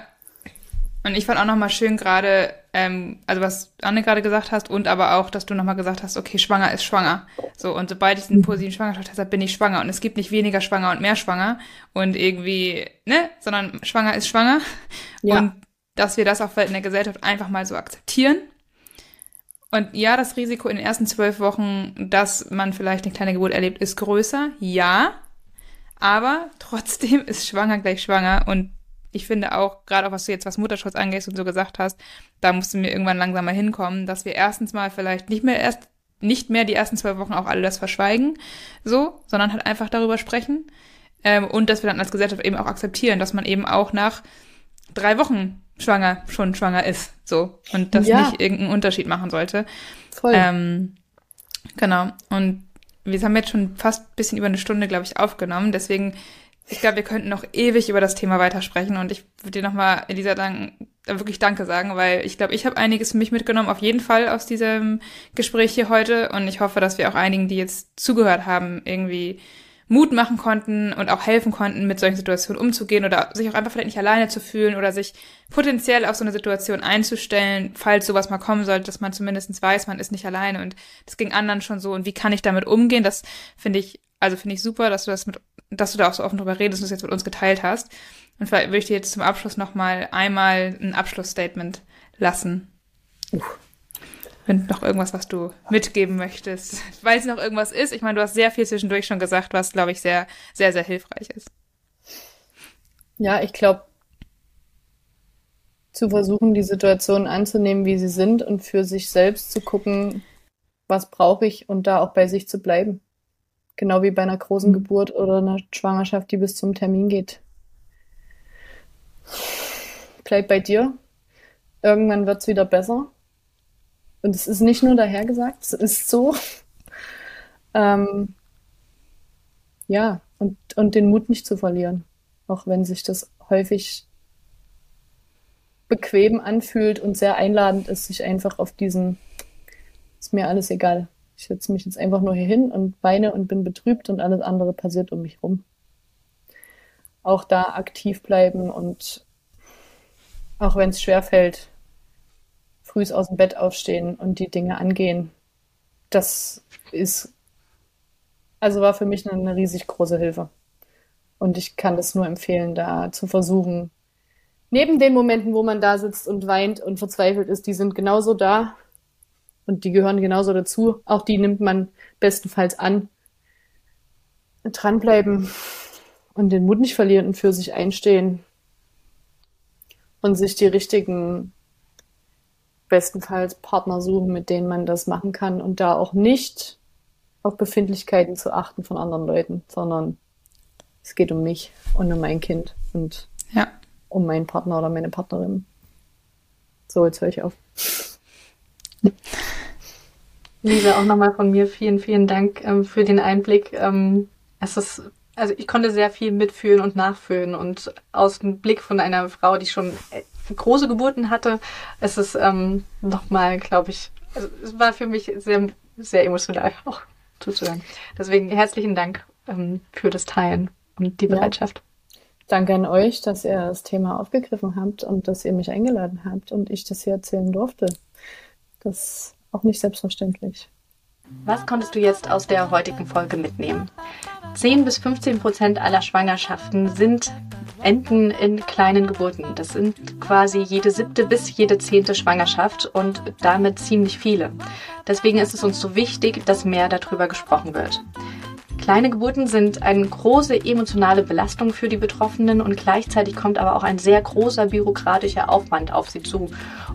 und ich fand auch nochmal schön gerade, ähm, also was Anne gerade gesagt hast und aber auch, dass du nochmal gesagt hast, okay, schwanger ist schwanger. So, und sobald ich einen positiven Schwangerschaftstest habe, bin ich schwanger. Und es gibt nicht weniger schwanger und mehr schwanger und irgendwie, ne, sondern schwanger ist schwanger. Ja. Und dass wir das auch in der Gesellschaft einfach mal so akzeptieren. Und ja, das Risiko in den ersten zwölf Wochen, dass man vielleicht eine kleine Geburt erlebt, ist größer. Ja. Aber trotzdem ist schwanger gleich schwanger und ich finde auch, gerade auch was du jetzt was Mutterschutz angehst und so gesagt hast, da musst du mir irgendwann langsam mal hinkommen, dass wir erstens mal vielleicht nicht mehr erst, nicht mehr die ersten zwei Wochen auch alle das verschweigen, so, sondern halt einfach darüber sprechen. Ähm, und dass wir dann als Gesellschaft eben auch akzeptieren, dass man eben auch nach drei Wochen schwanger schon schwanger ist, so. Und das ja. nicht irgendeinen Unterschied machen sollte. Voll. Ähm, genau. Und wir haben jetzt schon fast ein bisschen über eine Stunde, glaube ich, aufgenommen. Deswegen ich glaube, wir könnten noch ewig über das Thema weitersprechen und ich würde dir nochmal, Elisa, dank, wirklich Danke sagen, weil ich glaube, ich habe einiges für mich mitgenommen, auf jeden Fall aus diesem Gespräch hier heute und ich hoffe, dass wir auch einigen, die jetzt zugehört haben, irgendwie Mut machen konnten und auch helfen konnten, mit solchen Situationen umzugehen oder sich auch einfach vielleicht nicht alleine zu fühlen oder sich potenziell auf so eine Situation einzustellen, falls sowas mal kommen sollte, dass man zumindest weiß, man ist nicht alleine und das ging anderen schon so und wie kann ich damit umgehen, das finde ich, also finde ich super, dass du das mit dass du da auch so offen drüber redest und das jetzt mit uns geteilt hast. Und vielleicht würde ich dir jetzt zum Abschluss nochmal einmal ein Abschlussstatement lassen. Uh. Wenn noch irgendwas, was du mitgeben möchtest, weil es noch irgendwas ist. Ich meine, du hast sehr viel zwischendurch schon gesagt, was, glaube ich, sehr, sehr, sehr hilfreich ist. Ja, ich glaube, zu versuchen, die Situation anzunehmen, wie sie sind und für sich selbst zu gucken, was brauche ich und da auch bei sich zu bleiben. Genau wie bei einer großen mhm. Geburt oder einer Schwangerschaft, die bis zum Termin geht. Bleib bei dir. Irgendwann wird es wieder besser. Und es ist nicht nur dahergesagt, es ist so. ähm, ja, und, und den Mut nicht zu verlieren. Auch wenn sich das häufig bequem anfühlt und sehr einladend ist, sich einfach auf diesen, ist mir alles egal, ich setze mich jetzt einfach nur hier hin und weine und bin betrübt und alles andere passiert um mich rum. Auch da aktiv bleiben und auch wenn es schwer fällt, früh aus dem Bett aufstehen und die Dinge angehen. Das ist, also war für mich eine, eine riesig große Hilfe. Und ich kann das nur empfehlen, da zu versuchen, neben den Momenten, wo man da sitzt und weint und verzweifelt ist, die sind genauso da, und die gehören genauso dazu. Auch die nimmt man bestenfalls an. Dranbleiben und den Mut nicht verlieren und für sich einstehen. Und sich die richtigen, bestenfalls Partner suchen, mit denen man das machen kann. Und da auch nicht auf Befindlichkeiten zu achten von anderen Leuten, sondern es geht um mich und um mein Kind und ja. um meinen Partner oder meine Partnerin. So, jetzt höre ich auf. Lisa, auch nochmal von mir vielen, vielen Dank ähm, für den Einblick. Ähm, es ist, also ich konnte sehr viel mitfühlen und nachfühlen und aus dem Blick von einer Frau, die schon äh, große Geburten hatte, es ist ähm, nochmal, glaube ich, also es war für mich sehr, sehr emotional auch zuzuhören. Deswegen herzlichen Dank ähm, für das Teilen und die Bereitschaft. Ja. Danke an euch, dass ihr das Thema aufgegriffen habt und dass ihr mich eingeladen habt und ich das hier erzählen durfte. Das ist auch nicht selbstverständlich. Was konntest du jetzt aus der heutigen Folge mitnehmen? 10 bis 15 Prozent aller Schwangerschaften sind enden in kleinen Geburten. Das sind quasi jede siebte bis jede zehnte Schwangerschaft und damit ziemlich viele. Deswegen ist es uns so wichtig, dass mehr darüber gesprochen wird. Kleine Geburten sind eine große emotionale Belastung für die Betroffenen und gleichzeitig kommt aber auch ein sehr großer bürokratischer Aufwand auf sie zu.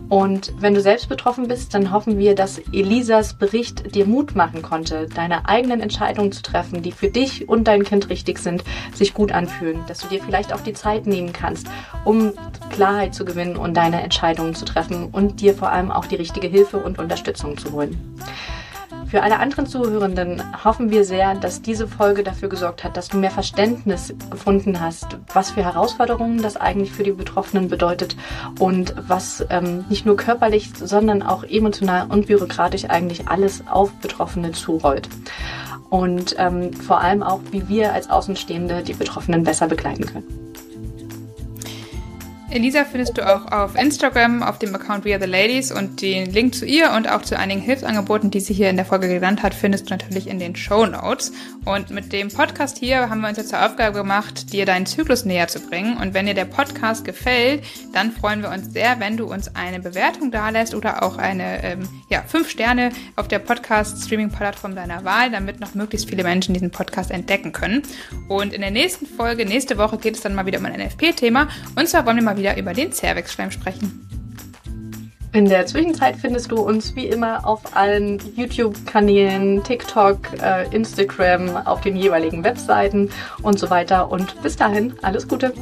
Und wenn du selbst betroffen bist, dann hoffen wir, dass Elisas Bericht dir Mut machen konnte, deine eigenen Entscheidungen zu treffen, die für dich und dein Kind richtig sind, sich gut anfühlen, dass du dir vielleicht auch die Zeit nehmen kannst, um Klarheit zu gewinnen und deine Entscheidungen zu treffen und dir vor allem auch die richtige Hilfe und Unterstützung zu holen. Für alle anderen Zuhörenden hoffen wir sehr, dass diese Folge dafür gesorgt hat, dass du mehr Verständnis gefunden hast, was für Herausforderungen das eigentlich für die Betroffenen bedeutet und was ähm, nicht nur körperlich, sondern auch emotional und bürokratisch eigentlich alles auf Betroffene zurollt. Und ähm, vor allem auch, wie wir als Außenstehende die Betroffenen besser begleiten können. Elisa findest du auch auf Instagram auf dem Account We Are the Ladies und den Link zu ihr und auch zu einigen Hilfsangeboten, die sie hier in der Folge genannt hat, findest du natürlich in den Show Notes. Und mit dem Podcast hier haben wir uns jetzt zur Aufgabe gemacht, dir deinen Zyklus näher zu bringen. Und wenn dir der Podcast gefällt, dann freuen wir uns sehr, wenn du uns eine Bewertung dalässt oder auch eine, ähm, ja, fünf Sterne auf der Podcast-Streaming-Plattform deiner Wahl, damit noch möglichst viele Menschen diesen Podcast entdecken können. Und in der nächsten Folge, nächste Woche, geht es dann mal wieder um ein NFP-Thema. Und zwar wollen wir mal wieder über den Cervixschleim sprechen. In der Zwischenzeit findest du uns wie immer auf allen YouTube-Kanälen, TikTok, äh, Instagram, auf den jeweiligen Webseiten und so weiter. Und bis dahin, alles Gute!